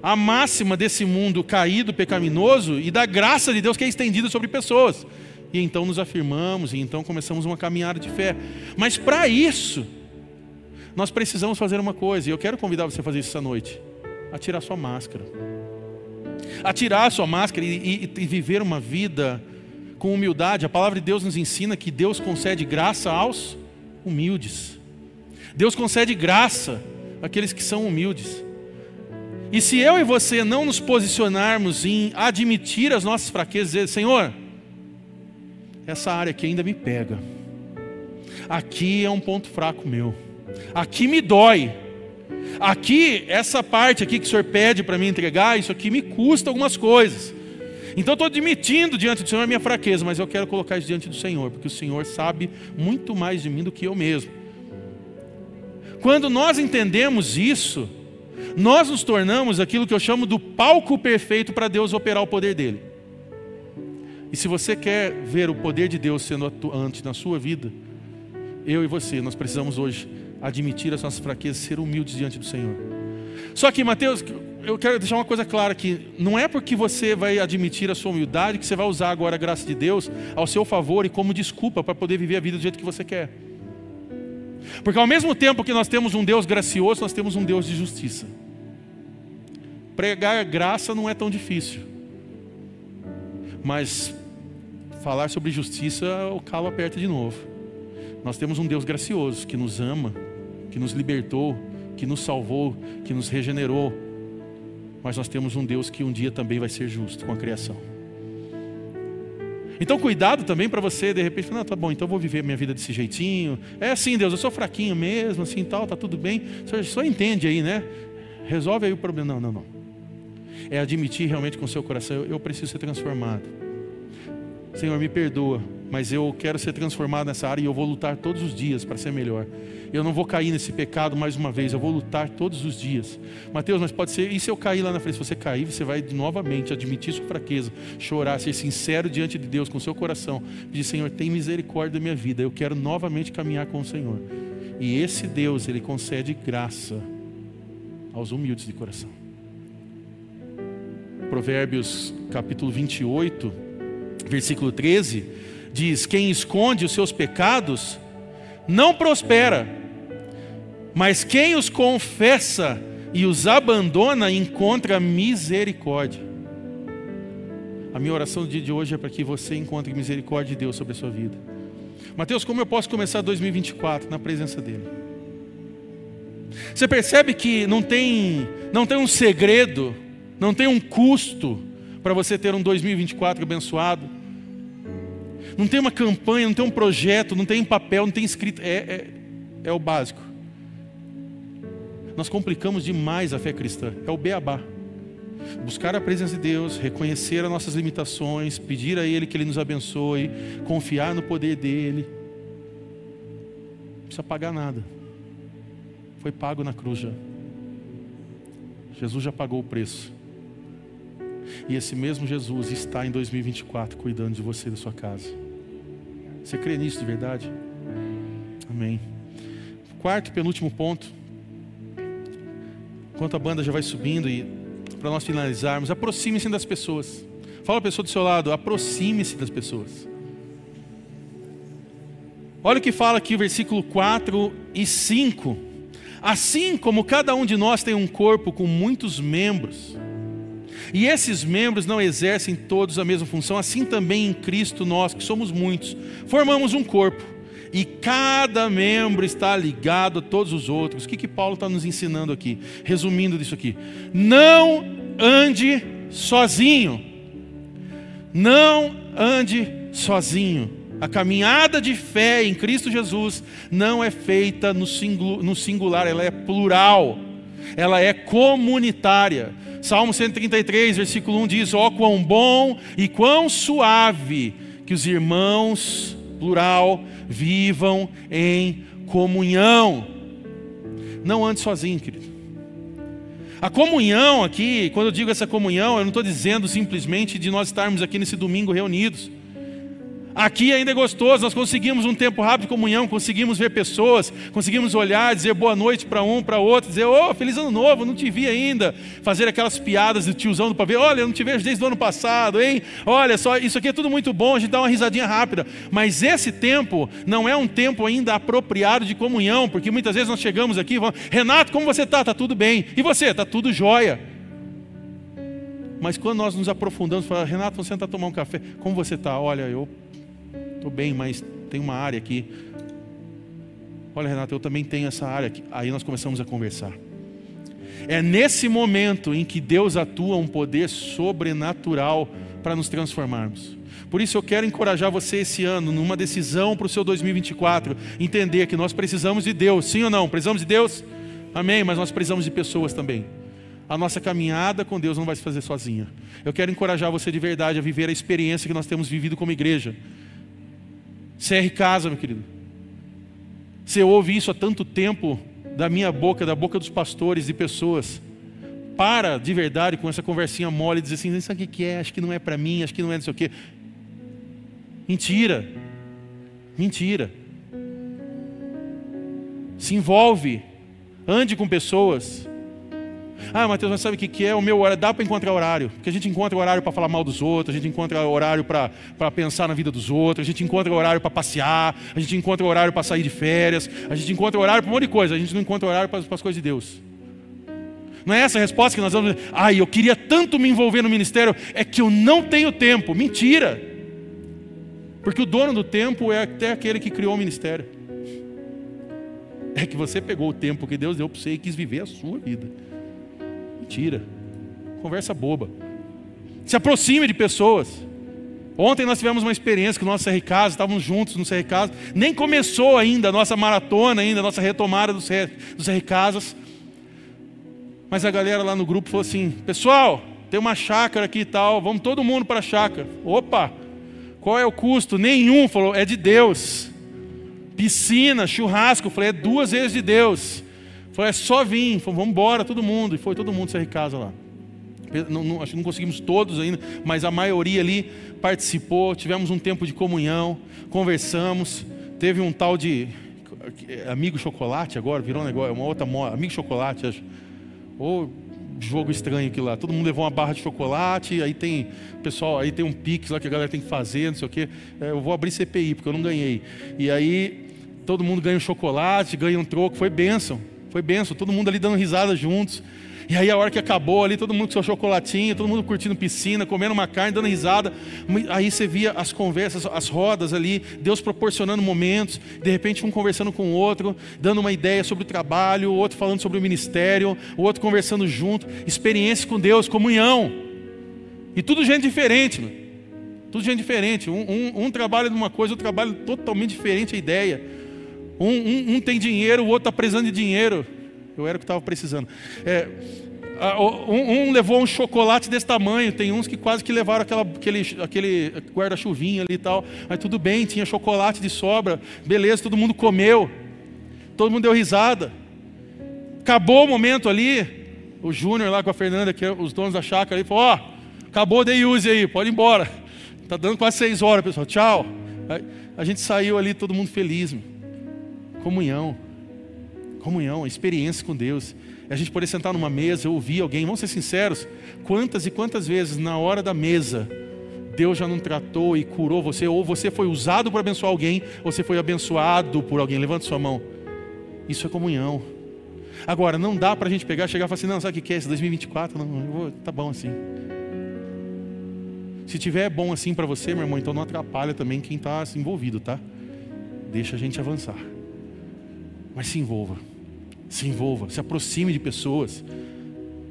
a máxima desse mundo caído, pecaminoso e da graça de Deus que é estendida sobre pessoas. E então nos afirmamos, e então começamos uma caminhada de fé. Mas para isso, nós precisamos fazer uma coisa, e eu quero convidar você a fazer isso essa noite: a tirar sua máscara a tirar a sua máscara e, e, e viver uma vida com humildade. A palavra de Deus nos ensina que Deus concede graça aos humildes. Deus concede graça àqueles que são humildes. E se eu e você não nos posicionarmos em admitir as nossas fraquezas, dizer, Senhor, essa área aqui ainda me pega. Aqui é um ponto fraco meu. Aqui me dói. Aqui, essa parte aqui que o Senhor pede para mim entregar, isso aqui me custa algumas coisas. Então estou admitindo diante do Senhor a minha fraqueza, mas eu quero colocar isso diante do Senhor, porque o Senhor sabe muito mais de mim do que eu mesmo. Quando nós entendemos isso, nós nos tornamos aquilo que eu chamo do palco perfeito para Deus operar o poder dele. E se você quer ver o poder de Deus sendo atuante na sua vida, eu e você, nós precisamos hoje admitir as nossas fraquezas, ser humildes diante do Senhor. Só que, Mateus, eu quero deixar uma coisa clara aqui: não é porque você vai admitir a sua humildade que você vai usar agora a graça de Deus ao seu favor e como desculpa para poder viver a vida do jeito que você quer. Porque ao mesmo tempo que nós temos um Deus gracioso, nós temos um Deus de justiça. Pregar graça não é tão difícil, mas falar sobre justiça, o calo aperta de novo. Nós temos um Deus gracioso que nos ama, que nos libertou, que nos salvou, que nos regenerou. Mas nós temos um Deus que um dia também vai ser justo com a criação. Então, cuidado também para você, de repente, não, tá bom, então eu vou viver minha vida desse jeitinho. É assim, Deus, eu sou fraquinho mesmo, assim tal, tá tudo bem. Só, só entende aí, né? Resolve aí o problema. Não, não, não. É admitir realmente com o seu coração, eu, preciso ser transformado. Senhor, me perdoa, mas eu quero ser transformado nessa área e eu vou lutar todos os dias para ser melhor. Eu não vou cair nesse pecado mais uma vez, eu vou lutar todos os dias. Mateus, mas pode ser, e se eu cair lá na frente? Se você cair, você vai novamente admitir sua fraqueza, chorar, ser sincero diante de Deus com seu coração, pedir: Senhor, tem misericórdia da minha vida, eu quero novamente caminhar com o Senhor. E esse Deus, ele concede graça aos humildes de coração. Provérbios capítulo 28, versículo 13, diz: Quem esconde os seus pecados não prospera, mas quem os confessa e os abandona encontra misericórdia. A minha oração do dia de hoje é para que você encontre misericórdia de Deus sobre a sua vida. Mateus, como eu posso começar 2024 na presença dEle? Você percebe que não tem, não tem um segredo, não tem um custo para você ter um 2024 abençoado não tem uma campanha, não tem um projeto, não tem papel, não tem escrito. É, é, é o básico. Nós complicamos demais a fé cristã. É o beabá. Buscar a presença de Deus, reconhecer as nossas limitações, pedir a Ele que Ele nos abençoe, confiar no poder dEle. Não precisa pagar nada. Foi pago na cruz já. Jesus já pagou o preço. E esse mesmo Jesus está em 2024 cuidando de você e da sua casa. Você crê nisso de verdade? Amém. Quarto e penúltimo ponto. Enquanto a banda já vai subindo e para nós finalizarmos, aproxime-se das pessoas. Fala a pessoa do seu lado, aproxime-se das pessoas. Olha o que fala aqui o versículo 4 e 5. Assim como cada um de nós tem um corpo com muitos membros, e esses membros não exercem todos a mesma função, assim também em Cristo nós, que somos muitos, formamos um corpo. E cada membro está ligado a todos os outros. O que, que Paulo está nos ensinando aqui? Resumindo disso aqui: não ande sozinho. Não ande sozinho. A caminhada de fé em Cristo Jesus não é feita no singular, ela é plural, ela é comunitária. Salmo 133, versículo 1 diz: Ó, oh, quão bom e quão suave que os irmãos, plural, vivam em comunhão. Não ande sozinho, querido. A comunhão aqui, quando eu digo essa comunhão, eu não estou dizendo simplesmente de nós estarmos aqui nesse domingo reunidos. Aqui ainda é gostoso, nós conseguimos um tempo rápido de comunhão, conseguimos ver pessoas, conseguimos olhar, dizer boa noite para um, para outro, dizer, ô, oh, feliz ano novo, não te vi ainda. Fazer aquelas piadas do tiozão do pavê, olha, eu não te vejo desde o ano passado, hein? Olha só, isso aqui é tudo muito bom, a gente dá uma risadinha rápida. Mas esse tempo não é um tempo ainda apropriado de comunhão, porque muitas vezes nós chegamos aqui e vamos, Renato, como você está? Está tudo bem. E você? Está tudo jóia. Mas quando nós nos aprofundamos, falamos, Renato, você está tomar um café? Como você está? Olha, eu estou bem, mas tem uma área aqui. Olha, Renato, eu também tenho essa área aqui. Aí nós começamos a conversar. É nesse momento em que Deus atua um poder sobrenatural para nos transformarmos. Por isso eu quero encorajar você esse ano, numa decisão para o seu 2024, entender que nós precisamos de Deus, sim ou não? Precisamos de Deus? Amém, mas nós precisamos de pessoas também. A nossa caminhada com Deus não vai se fazer sozinha. Eu quero encorajar você de verdade a viver a experiência que nós temos vivido como igreja. CR Casa, meu querido. Você ouve isso há tanto tempo da minha boca, da boca dos pastores e pessoas. Para de verdade com essa conversinha mole dizer assim: sabe o que é? Acho que não é para mim, acho que não é não sei o quê. Mentira. Mentira. Se envolve. Ande com pessoas. Ah, Mateus, mas sabe o que é o meu horário? Dá para encontrar horário. Porque a gente encontra horário para falar mal dos outros, a gente encontra horário para pensar na vida dos outros, a gente encontra horário para passear, a gente encontra horário para sair de férias, a gente encontra horário para um monte de coisa, a gente não encontra horário para, as coisas de Deus. Não é essa a resposta que nós vamos ai, ah, eu queria tanto me envolver no ministério, é que eu não tenho tempo. Mentira! Porque o dono do tempo é até aquele que criou o ministério. É que você pegou o tempo que Deus deu para você e quis viver a sua vida. Mentira. Conversa boba. Se aproxime de pessoas. Ontem nós tivemos uma experiência com o nosso CR Casa, estávamos juntos no CR Casa. Nem começou ainda a nossa maratona, ainda a nossa retomada dos dos Casas. Mas a galera lá no grupo falou assim: pessoal, tem uma chácara aqui e tal, vamos todo mundo para a chácara. Opa! Qual é o custo? Nenhum. Falou, é de Deus. Piscina, churrasco. Falei, é duas vezes de Deus. Falei, é só vir. Falei, vamos embora, todo mundo. E foi todo mundo sair de casa lá. Não, não, acho que não conseguimos todos ainda, mas a maioria ali participou. Tivemos um tempo de comunhão, conversamos. Teve um tal de amigo chocolate agora, virou um negócio, uma outra moda, amigo chocolate, acho. Ou jogo estranho aqui lá. Todo mundo levou uma barra de chocolate, aí tem pessoal, aí tem um pix lá que a galera tem que fazer, não sei o quê. É, eu vou abrir CPI porque eu não ganhei. E aí todo mundo ganha um chocolate, ganha um troco, foi bênção. Foi bênção, todo mundo ali dando risada juntos. E aí a hora que acabou ali, todo mundo com seu chocolatinho, todo mundo curtindo piscina, comendo uma carne, dando risada. Aí você via as conversas, as rodas ali, Deus proporcionando momentos, de repente um conversando com o outro, dando uma ideia sobre o trabalho, o outro falando sobre o ministério, o outro conversando junto, experiências com Deus, comunhão. E tudo gente diferente, meu. tudo gente diferente. Um, um, um trabalha numa coisa, outro trabalha totalmente diferente a ideia. Um, um, um tem dinheiro, o outro está precisando de dinheiro. Eu era o que estava precisando. É, um, um, levou um chocolate desse tamanho, tem uns que quase que levaram aquela, aquele, aquele guarda-chuvinha ali e tal. Mas tudo bem, tinha chocolate de sobra, beleza, todo mundo comeu, todo mundo deu risada. Acabou o momento ali, o Júnior lá com a Fernanda, que é os donos da chácara, ali, falou: Ó, oh, acabou o day use aí, pode ir embora. Tá dando quase seis horas, pessoal, tchau. A gente saiu ali, todo mundo feliz. Comunhão comunhão, experiência com Deus. A gente poder sentar numa mesa, ouvir alguém. Vamos ser sinceros, quantas e quantas vezes na hora da mesa Deus já não tratou e curou você, ou você foi usado para abençoar alguém, ou você foi abençoado por alguém. Levante sua mão. Isso é comunhão. Agora, não dá para a gente pegar, chegar e falar assim, não, sabe o que é esse 2024? Não, vou, tá bom assim. Se tiver bom assim para você, meu irmão, então não atrapalha também quem está envolvido, tá? Deixa a gente avançar. Mas se envolva, se envolva, se aproxime de pessoas.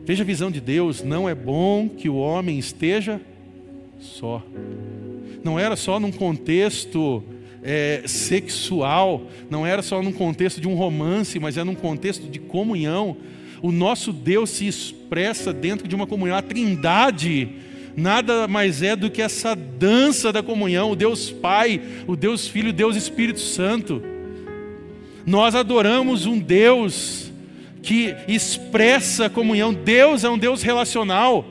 Veja a visão de Deus: não é bom que o homem esteja só. Não era só num contexto é, sexual, não era só num contexto de um romance, mas é num contexto de comunhão. O nosso Deus se expressa dentro de uma comunhão. A trindade nada mais é do que essa dança da comunhão, o Deus Pai, o Deus Filho, o Deus Espírito Santo. Nós adoramos um Deus que expressa comunhão. Deus é um Deus relacional.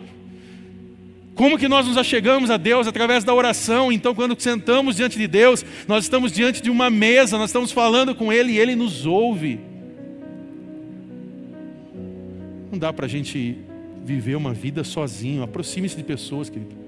Como que nós nos achegamos a Deus? Através da oração. Então, quando sentamos diante de Deus, nós estamos diante de uma mesa, nós estamos falando com Ele e Ele nos ouve. Não dá para a gente viver uma vida sozinho. Aproxime-se de pessoas, querido.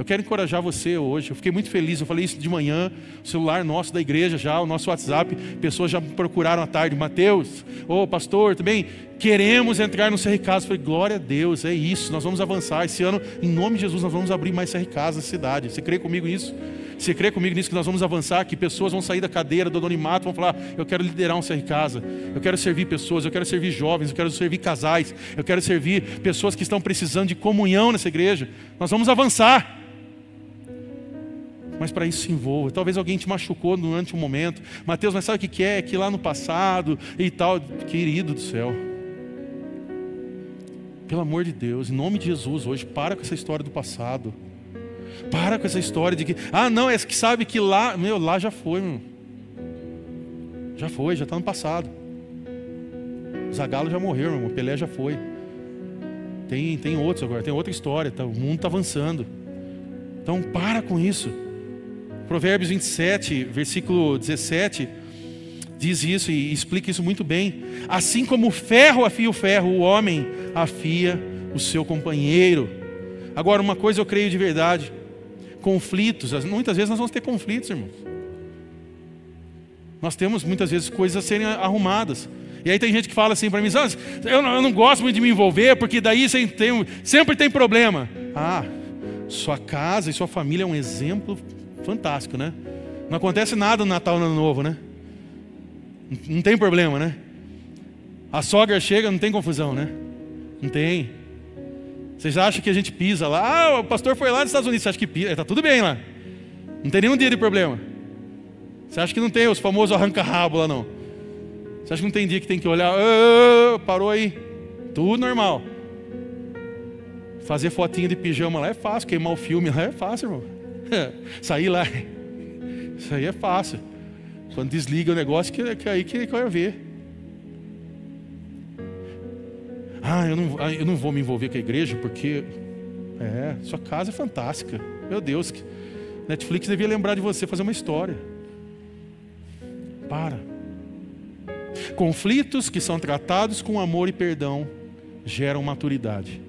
Eu quero encorajar você hoje. Eu fiquei muito feliz. Eu falei isso de manhã. O celular nosso da igreja já, o nosso WhatsApp. Pessoas já procuraram à tarde. Mateus, ô oh, pastor, também queremos entrar no CR Casa. Eu falei, glória a Deus, é isso. Nós vamos avançar. Esse ano, em nome de Jesus, nós vamos abrir mais CR Casa na cidade. Você crê comigo nisso? Você crê comigo nisso que nós vamos avançar? Que pessoas vão sair da cadeira do anonimato, vão falar: Eu quero liderar um CR Casa, eu quero servir pessoas, eu quero servir jovens, eu quero servir casais, eu quero servir pessoas que estão precisando de comunhão nessa igreja. Nós vamos avançar mas para isso se envolva. Talvez alguém te machucou durante um momento. Mateus, mas sabe o que é? Que lá no passado e tal. Querido do céu. Pelo amor de Deus, em nome de Jesus, hoje, para com essa história do passado. Para com essa história de que, ah, não, é que sabe que lá, meu, lá já foi, meu. Já foi, já está no passado. Zagalo já morreu, meu irmão. Pelé já foi. Tem, tem outros agora, tem outra história. Tá, o mundo está avançando. Então, para com isso. Provérbios 27, versículo 17, diz isso e explica isso muito bem. Assim como o ferro afia o ferro, o homem afia o seu companheiro. Agora, uma coisa eu creio de verdade: conflitos, muitas vezes nós vamos ter conflitos, irmãos. Nós temos muitas vezes coisas a serem arrumadas. E aí tem gente que fala assim para mim: ah, eu, não, eu não gosto muito de me envolver, porque daí sempre tem, sempre tem problema. Ah, sua casa e sua família é um exemplo Fantástico, né? Não acontece nada no Natal no Ano Novo, né? Não tem problema, né? A sogra chega, não tem confusão, né? Não tem. Vocês acham que a gente pisa lá? Ah, o pastor foi lá nos Estados Unidos. Você acha que pisa? Está tudo bem lá. Não tem nenhum dia de problema. Você acha que não tem os famosos arranca-rabo lá, não? Você acha que não tem dia que tem que olhar? Oh, parou aí. Tudo normal. Fazer fotinha de pijama lá é fácil. Queimar o filme lá é fácil, irmão. *laughs* Sair lá. Isso aí é fácil. Quando desliga o negócio, que, que aí que, que vai ver. Ah eu, não, ah, eu não vou me envolver com a igreja porque. É, sua casa é fantástica. Meu Deus, Netflix devia lembrar de você fazer uma história. Para. Conflitos que são tratados com amor e perdão geram maturidade.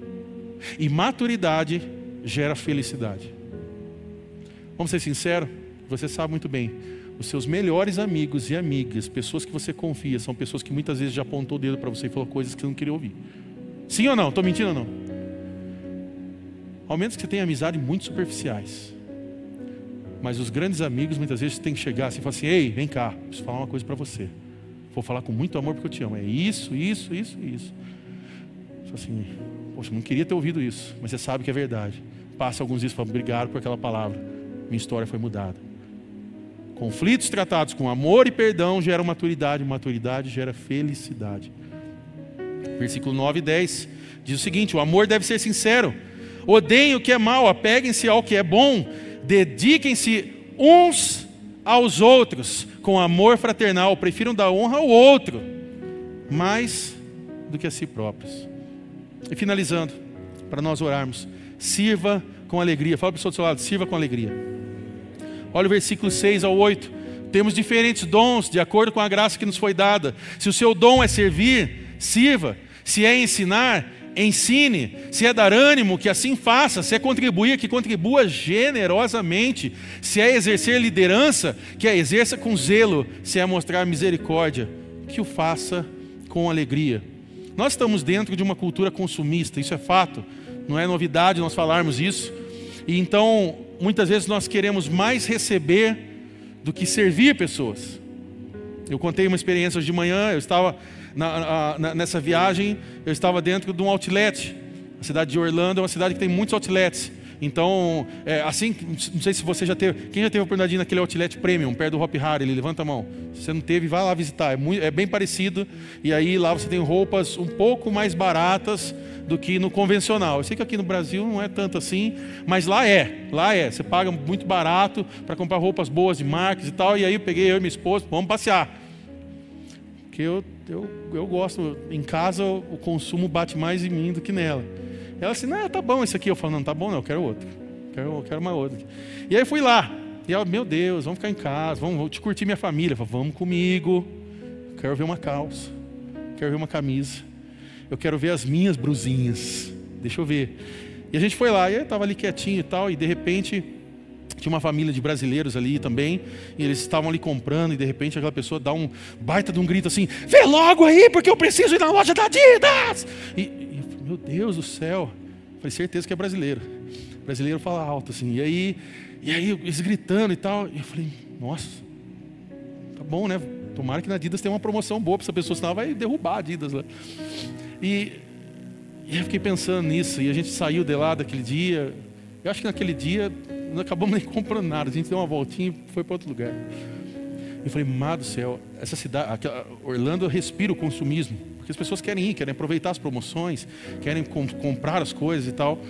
E maturidade gera felicidade. Vamos ser sinceros? Você sabe muito bem. Os seus melhores amigos e amigas, pessoas que você confia, são pessoas que muitas vezes já apontou o dedo para você e falou coisas que você não queria ouvir. Sim ou não? Estou mentindo ou não? Ao menos que você tenha amizade muito superficiais. Mas os grandes amigos muitas vezes têm que chegar assim e falar assim: Ei, vem cá, preciso falar uma coisa para você. Vou falar com muito amor porque eu te amo. É isso, isso, isso, isso. Só assim, poxa, não queria ter ouvido isso, mas você sabe que é verdade. Passa alguns dias e fala: Obrigado por aquela palavra. Minha história foi mudada. Conflitos tratados com amor e perdão geram maturidade, maturidade gera felicidade. Versículo 9 e 10 diz o seguinte: O amor deve ser sincero. Odeiem o que é mal, apeguem-se ao que é bom, dediquem-se uns aos outros com amor fraternal, prefiram dar honra ao outro mais do que a si próprios. E finalizando, para nós orarmos, sirva com alegria. Fala para o seu lado, sirva com alegria. Olha o versículo 6 ao 8. Temos diferentes dons de acordo com a graça que nos foi dada. Se o seu dom é servir, sirva. Se é ensinar, ensine. Se é dar ânimo, que assim faça. Se é contribuir, que contribua generosamente. Se é exercer liderança, que a exerça com zelo. Se é mostrar misericórdia, que o faça com alegria. Nós estamos dentro de uma cultura consumista, isso é fato. Não é novidade nós falarmos isso. E então, muitas vezes nós queremos mais receber do que servir pessoas. Eu contei uma experiência hoje de manhã, eu estava na, na, nessa viagem, eu estava dentro de um outlet. A cidade de Orlando é uma cidade que tem muitos outlets. Então, é, assim, não sei se você já teve. Quem já teve a oportunidade de ir naquele outlet premium, perto do Hop Harry, ele levanta a mão. Se você não teve, vai lá visitar. É, muito, é bem parecido. E aí lá você tem roupas um pouco mais baratas do que no convencional. Eu sei que aqui no Brasil não é tanto assim, mas lá é. Lá é. Você paga muito barato para comprar roupas boas de marcas e tal. E aí eu peguei eu e minha esposa, vamos passear. Porque eu eu, eu gosto, em casa o consumo bate mais em mim do que nela. Ela assim, não, tá bom esse aqui. Eu falo, não, tá bom não, eu quero outro. Quero, eu quero uma outra. E aí fui lá. E ela, meu Deus, vamos ficar em casa, vamos, vamos te curtir minha família. Eu falo, vamos comigo. Quero ver uma calça. Quero ver uma camisa. Eu quero ver as minhas brusinhas. Deixa eu ver. E a gente foi lá, e eu estava ali quietinho e tal, e de repente tinha uma família de brasileiros ali também, e eles estavam ali comprando, e de repente aquela pessoa dá um baita de um grito assim: Vê logo aí, porque eu preciso ir na loja da Adidas! E, e meu Deus do céu, falei, certeza que é brasileiro. Brasileiro fala alto assim, e aí, e aí eles gritando e tal, e eu falei, nossa, tá bom, né? Tomara que na Adidas tenha uma promoção boa para essa pessoa, senão vai derrubar a Adidas lá. E, e eu fiquei pensando nisso, e a gente saiu de lá daquele dia. Eu acho que naquele dia não acabamos *laughs* nem comprando nada. A gente deu uma voltinha e foi para outro lugar. Eu falei, Mado do céu, essa cidade, Orlando respira o consumismo. Porque as pessoas querem ir, querem aproveitar as promoções, querem com, comprar as coisas e tal.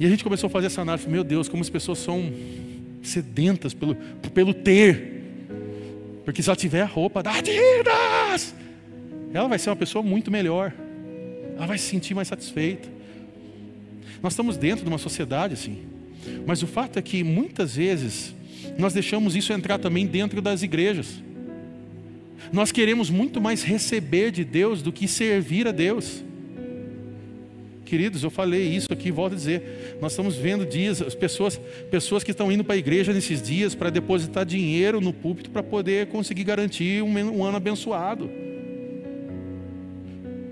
E a gente começou a fazer essa análise. Meu Deus, como as pessoas são sedentas pelo, pelo ter. Porque se ela tiver a roupa da Adidas, ela vai ser uma pessoa muito melhor. Ela vai se sentir mais satisfeita. Nós estamos dentro de uma sociedade assim. Mas o fato é que muitas vezes nós deixamos isso entrar também dentro das igrejas. Nós queremos muito mais receber de Deus do que servir a Deus. Queridos, eu falei isso aqui, volto a dizer. Nós estamos vendo dias, as pessoas, pessoas que estão indo para a igreja nesses dias para depositar dinheiro no púlpito para poder conseguir garantir um, um ano abençoado.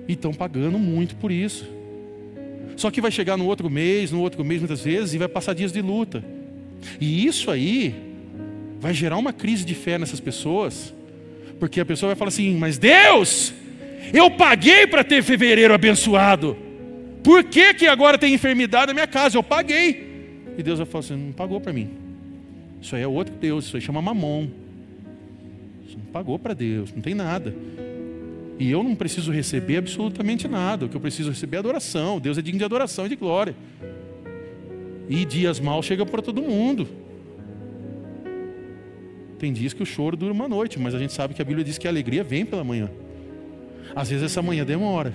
E estão pagando muito por isso. Só que vai chegar no outro mês, no outro mês muitas vezes, e vai passar dias de luta. E isso aí vai gerar uma crise de fé nessas pessoas, porque a pessoa vai falar assim: Mas Deus, eu paguei para ter fevereiro abençoado, por que, que agora tem enfermidade na minha casa? Eu paguei. E Deus vai falar assim: Não pagou para mim. Isso aí é outro Deus, isso aí chama mamão. Você não pagou para Deus, não tem nada. E eu não preciso receber absolutamente nada. O que eu preciso receber é adoração. Deus é digno de adoração e de glória. E dias maus chegam para todo mundo. Tem dias que o choro dura uma noite, mas a gente sabe que a Bíblia diz que a alegria vem pela manhã. Às vezes essa manhã demora,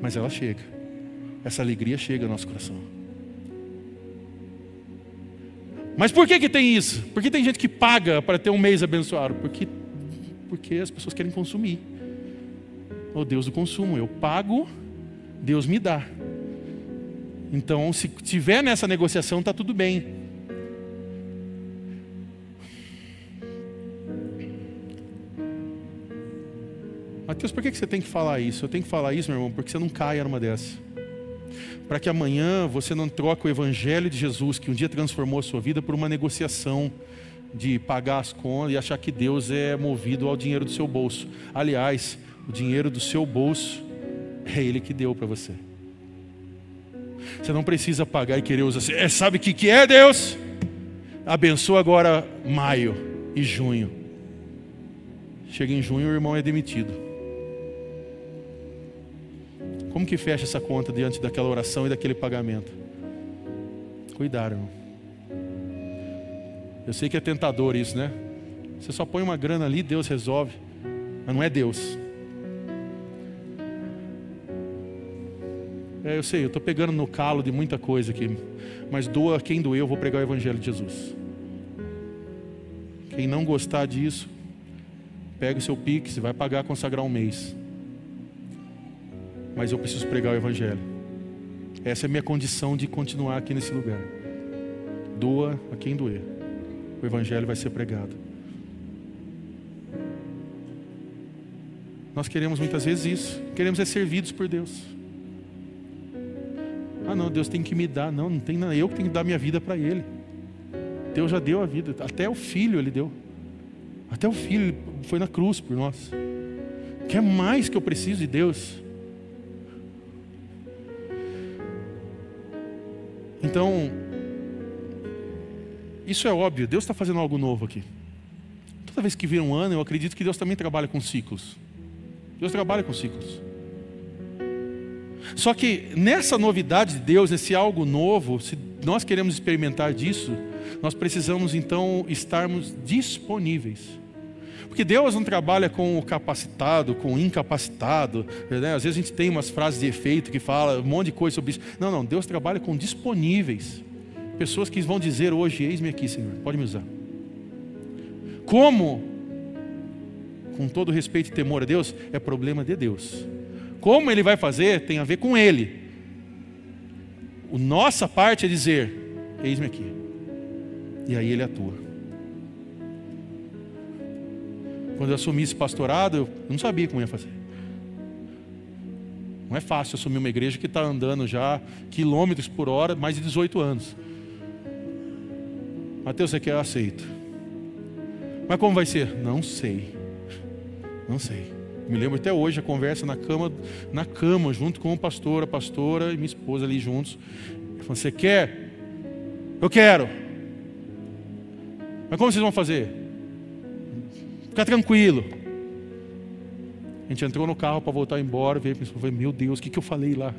mas ela chega. Essa alegria chega ao nosso coração. Mas por que, que tem isso? Por que tem gente que paga para ter um mês abençoado? Porque, porque as pessoas querem consumir. O Deus do consumo. Eu pago, Deus me dá. Então, se tiver nessa negociação, está tudo bem. Mateus, por que você tem que falar isso? Eu tenho que falar isso, meu irmão, porque você não caia numa dessas. Para que amanhã você não troque o Evangelho de Jesus, que um dia transformou a sua vida, por uma negociação de pagar as contas e achar que Deus é movido ao dinheiro do seu bolso. Aliás, o dinheiro do seu bolso é Ele que deu para você. Você não precisa pagar e querer usar. É, sabe o que, que é Deus? Abençoa agora maio e junho. Chega em junho, o irmão é demitido. Como que fecha essa conta diante daquela oração e daquele pagamento? Cuidado, irmão. Eu sei que é tentador isso, né? Você só põe uma grana ali, Deus resolve. Mas não é Deus. É, eu sei, eu estou pegando no calo de muita coisa aqui. Mas doa quem doeu, eu vou pregar o Evangelho de Jesus. Quem não gostar disso, pega o seu pix vai pagar consagrar um mês mas eu preciso pregar o Evangelho. Essa é a minha condição de continuar aqui nesse lugar. Doa a quem doer. O Evangelho vai ser pregado. Nós queremos muitas vezes isso. Queremos ser servidos por Deus. Ah, não, Deus tem que me dar. Não, não tem nada. Eu que tenho que dar minha vida para Ele. Deus já deu a vida. Até o Filho Ele deu. Até o Filho foi na cruz por nós. Quer mais que eu preciso de Deus? Então, isso é óbvio, Deus está fazendo algo novo aqui. Toda vez que vira um ano, eu acredito que Deus também trabalha com ciclos. Deus trabalha com ciclos. Só que nessa novidade de Deus, nesse algo novo, se nós queremos experimentar disso, nós precisamos então estarmos disponíveis. Porque Deus não trabalha com o capacitado, com o incapacitado. Né? Às vezes a gente tem umas frases de efeito que fala um monte de coisa sobre isso. Não, não, Deus trabalha com disponíveis. Pessoas que vão dizer hoje, eis-me aqui, Senhor, pode me usar. Como? Com todo respeito e temor a Deus, é problema de Deus. Como Ele vai fazer tem a ver com Ele. A nossa parte é dizer, eis-me aqui. E aí Ele atua. Quando eu assumi esse pastorado, eu não sabia como ia fazer. Não é fácil assumir uma igreja que está andando já quilômetros por hora, mais de 18 anos. Mateus, você quer? Eu aceito. Mas como vai ser? Não sei. Não sei. Me lembro até hoje a conversa na cama, na cama, junto com o pastor, a pastora e minha esposa ali juntos. Falou: Você quer? Eu quero. Mas como vocês vão fazer? Fica tranquilo. A gente entrou no carro para voltar embora, veio e pensou, meu Deus, o que, que eu falei lá?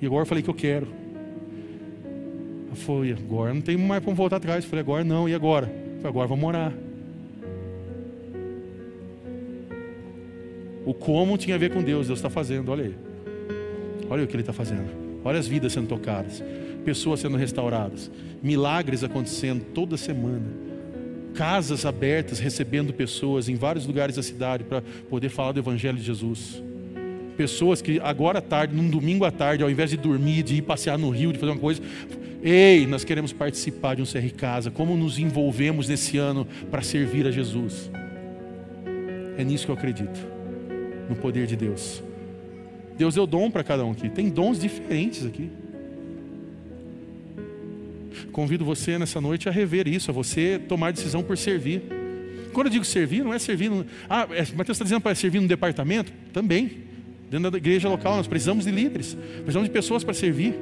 E agora eu falei que eu quero. Foi, agora não tem mais como voltar atrás. Eu falei, agora não, e agora? Falei, agora vamos morar. O como tinha a ver com Deus, Deus está fazendo, olha aí. Olha o que Ele está fazendo. Olha as vidas sendo tocadas, pessoas sendo restauradas, milagres acontecendo toda semana casas abertas recebendo pessoas em vários lugares da cidade para poder falar do Evangelho de Jesus. Pessoas que agora à tarde, num domingo à tarde, ao invés de dormir, de ir passear no rio, de fazer uma coisa, ei, nós queremos participar de um CR Casa. Como nos envolvemos nesse ano para servir a Jesus? É nisso que eu acredito, no poder de Deus. Deus deu dom para cada um aqui. Tem dons diferentes aqui. Convido você nessa noite a rever isso, a você tomar decisão por servir. Quando eu digo servir, não é servir. No... Ah, é, Mateus está dizendo para servir no departamento? Também. Dentro da igreja local, nós precisamos de líderes, precisamos de pessoas para servir.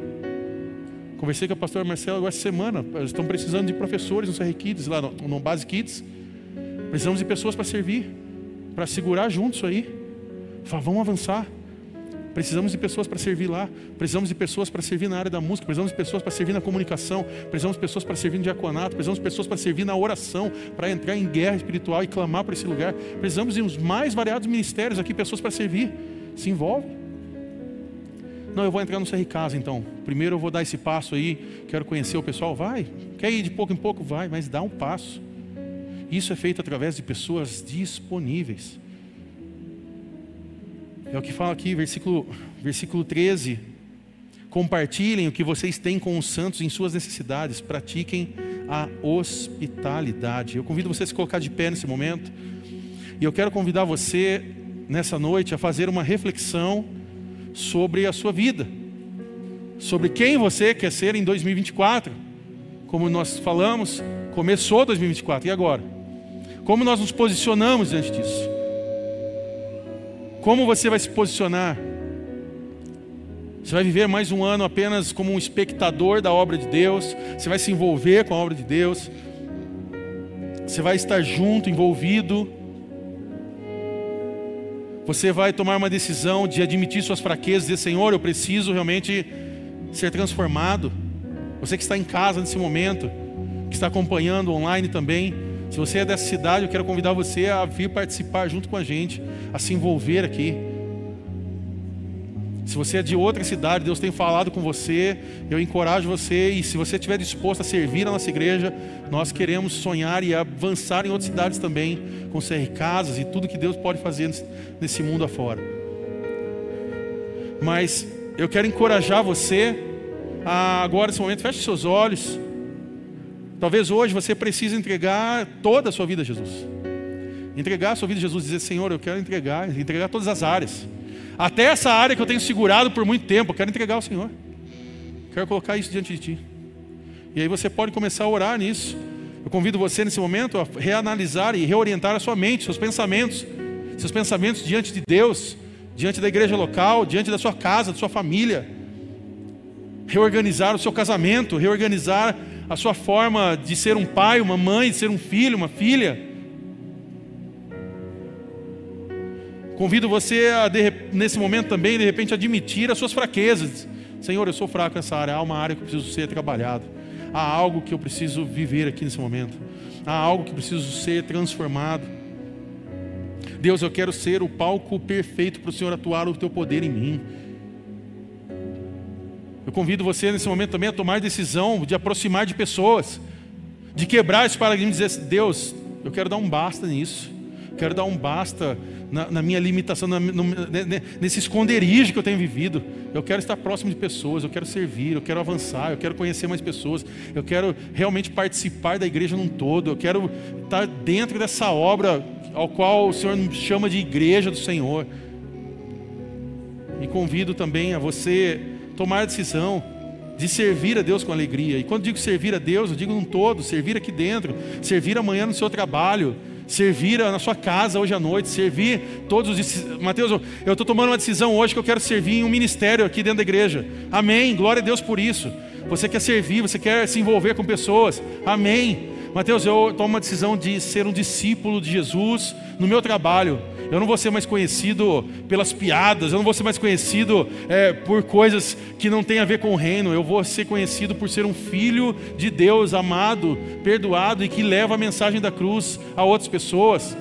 Conversei com a pastora Marcela agora essa semana. Eles estão precisando de professores no CR Kids, lá no, no Base Kids. Precisamos de pessoas para servir, para segurar junto isso aí. Fala, vamos avançar. Precisamos de pessoas para servir lá, precisamos de pessoas para servir na área da música, precisamos de pessoas para servir na comunicação, precisamos de pessoas para servir no diaconato, precisamos de pessoas para servir na oração, para entrar em guerra espiritual e clamar por esse lugar. Precisamos de os mais variados ministérios aqui, pessoas para servir. Se envolve. Não, eu vou entrar no CR Casa então. Primeiro eu vou dar esse passo aí, quero conhecer o pessoal. Vai, quer ir de pouco em pouco? Vai, mas dá um passo. Isso é feito através de pessoas disponíveis. É o que fala aqui, versículo, versículo 13. Compartilhem o que vocês têm com os santos em suas necessidades, pratiquem a hospitalidade. Eu convido você a se colocar de pé nesse momento. E eu quero convidar você nessa noite a fazer uma reflexão sobre a sua vida, sobre quem você quer ser em 2024. Como nós falamos, começou 2024 e agora? Como nós nos posicionamos diante disso? Como você vai se posicionar? Você vai viver mais um ano apenas como um espectador da obra de Deus? Você vai se envolver com a obra de Deus? Você vai estar junto, envolvido? Você vai tomar uma decisão de admitir suas fraquezas, dizer: Senhor, eu preciso realmente ser transformado. Você que está em casa nesse momento, que está acompanhando online também, se você é dessa cidade, eu quero convidar você a vir participar junto com a gente, a se envolver aqui. Se você é de outra cidade, Deus tem falado com você, eu encorajo você e se você estiver disposto a servir a nossa igreja, nós queremos sonhar e avançar em outras cidades também, com CR Casas e tudo que Deus pode fazer nesse mundo afora. Mas eu quero encorajar você a agora nesse momento, feche seus olhos. Talvez hoje você precise entregar toda a sua vida a Jesus. Entregar a sua vida a Jesus, dizer: Senhor, eu quero entregar, entregar todas as áreas. Até essa área que eu tenho segurado por muito tempo, eu quero entregar ao Senhor. Quero colocar isso diante de Ti. E aí você pode começar a orar nisso. Eu convido você nesse momento a reanalisar e reorientar a sua mente, seus pensamentos, seus pensamentos diante de Deus, diante da igreja local, diante da sua casa, da sua família. Reorganizar o seu casamento, reorganizar a sua forma de ser um pai, uma mãe, de ser um filho, uma filha. Convido você a, nesse momento também, de repente, admitir as suas fraquezas. Senhor, eu sou fraco nessa área, há uma área que eu preciso ser trabalhado. Há algo que eu preciso viver aqui nesse momento. Há algo que preciso ser transformado. Deus, eu quero ser o palco perfeito para o Senhor atuar o teu poder em mim. Eu convido você nesse momento também a tomar decisão de aproximar de pessoas, de quebrar esse paradigma e dizer: assim, Deus, eu quero dar um basta nisso, quero dar um basta na, na minha limitação, na, no, nesse esconderijo que eu tenho vivido. Eu quero estar próximo de pessoas, eu quero servir, eu quero avançar, eu quero conhecer mais pessoas, eu quero realmente participar da igreja num todo, eu quero estar dentro dessa obra ao qual o Senhor chama de igreja do Senhor. E convido também a você tomar a decisão de servir a Deus com alegria. E quando digo servir a Deus, eu digo num todo, servir aqui dentro, servir amanhã no seu trabalho, servir na sua casa hoje à noite, servir todos os Mateus, eu estou tomando uma decisão hoje que eu quero servir em um ministério aqui dentro da igreja. Amém. Glória a Deus por isso. Você quer servir, você quer se envolver com pessoas. Amém. Mateus, eu tomo uma decisão de ser um discípulo de Jesus no meu trabalho eu não vou ser mais conhecido pelas piadas, eu não vou ser mais conhecido é, por coisas que não têm a ver com o reino, eu vou ser conhecido por ser um filho de Deus, amado, perdoado e que leva a mensagem da cruz a outras pessoas.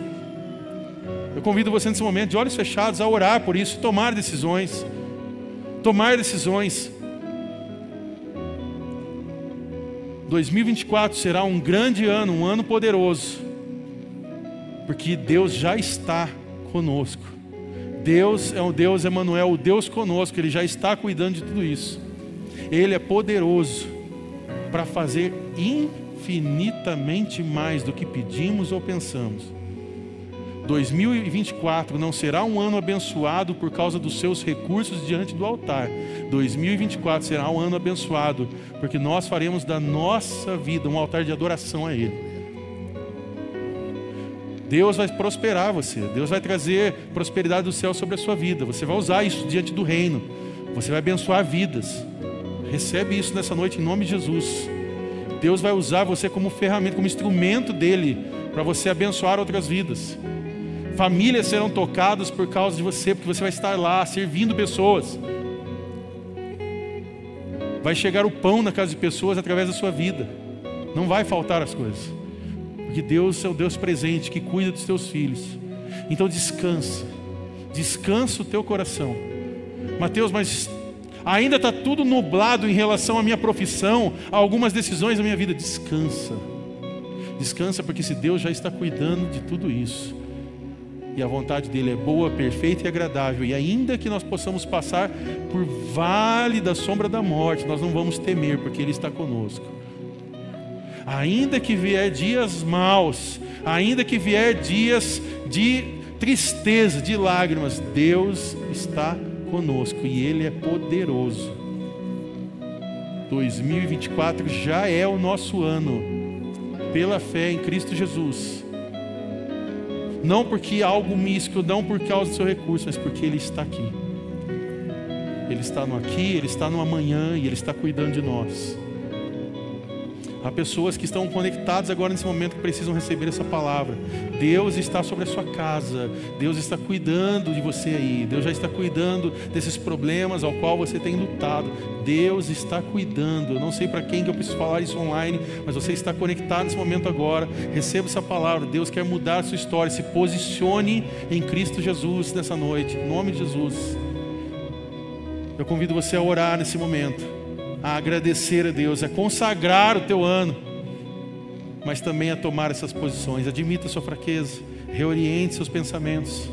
Eu convido você nesse momento, de olhos fechados, a orar por isso, tomar decisões. Tomar decisões. 2024 será um grande ano, um ano poderoso, porque Deus já está conosco. Deus é o Deus Emanuel, o Deus conosco, ele já está cuidando de tudo isso. Ele é poderoso para fazer infinitamente mais do que pedimos ou pensamos. 2024 não será um ano abençoado por causa dos seus recursos diante do altar. 2024 será um ano abençoado porque nós faremos da nossa vida um altar de adoração a Ele. Deus vai prosperar você, Deus vai trazer prosperidade do céu sobre a sua vida. Você vai usar isso diante do reino, você vai abençoar vidas. Recebe isso nessa noite em nome de Jesus. Deus vai usar você como ferramenta, como instrumento dele, para você abençoar outras vidas. Famílias serão tocadas por causa de você, porque você vai estar lá servindo pessoas. Vai chegar o pão na casa de pessoas através da sua vida. Não vai faltar as coisas. Porque Deus é o Deus presente que cuida dos teus filhos. Então descansa. Descansa o teu coração. Mateus, mas ainda está tudo nublado em relação à minha profissão, a algumas decisões da minha vida. Descansa. Descansa, porque se Deus já está cuidando de tudo isso, e a vontade dele é boa, perfeita e agradável, e ainda que nós possamos passar por vale da sombra da morte, nós não vamos temer, porque Ele está conosco. Ainda que vier dias maus, ainda que vier dias de tristeza, de lágrimas, Deus está conosco e Ele é poderoso. 2024 já é o nosso ano, pela fé em Cristo Jesus. Não porque algo místico, não por causa do seu recurso, mas porque Ele está aqui. Ele está no aqui, Ele está no amanhã e Ele está cuidando de nós. Há pessoas que estão conectadas agora nesse momento que precisam receber essa palavra. Deus está sobre a sua casa. Deus está cuidando de você aí. Deus já está cuidando desses problemas ao qual você tem lutado. Deus está cuidando. Eu não sei para quem que eu preciso falar isso online, mas você está conectado nesse momento agora. Receba essa palavra. Deus quer mudar a sua história. Se posicione em Cristo Jesus nessa noite. Em nome de Jesus. Eu convido você a orar nesse momento a agradecer a Deus, a consagrar o teu ano, mas também a tomar essas posições. Admita a sua fraqueza, reoriente seus pensamentos.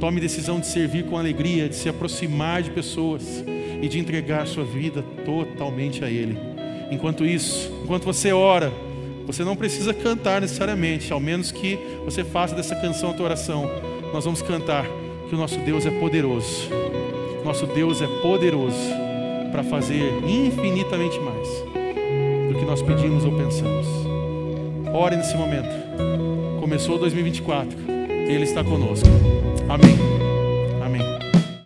Tome decisão de servir com alegria, de se aproximar de pessoas e de entregar sua vida totalmente a Ele. Enquanto isso, enquanto você ora, você não precisa cantar necessariamente, ao menos que você faça dessa canção a tua oração. Nós vamos cantar que o nosso Deus é poderoso. Nosso Deus é poderoso para fazer infinitamente mais do que nós pedimos ou pensamos. Ore nesse momento. Começou 2024, Ele está conosco. Amém.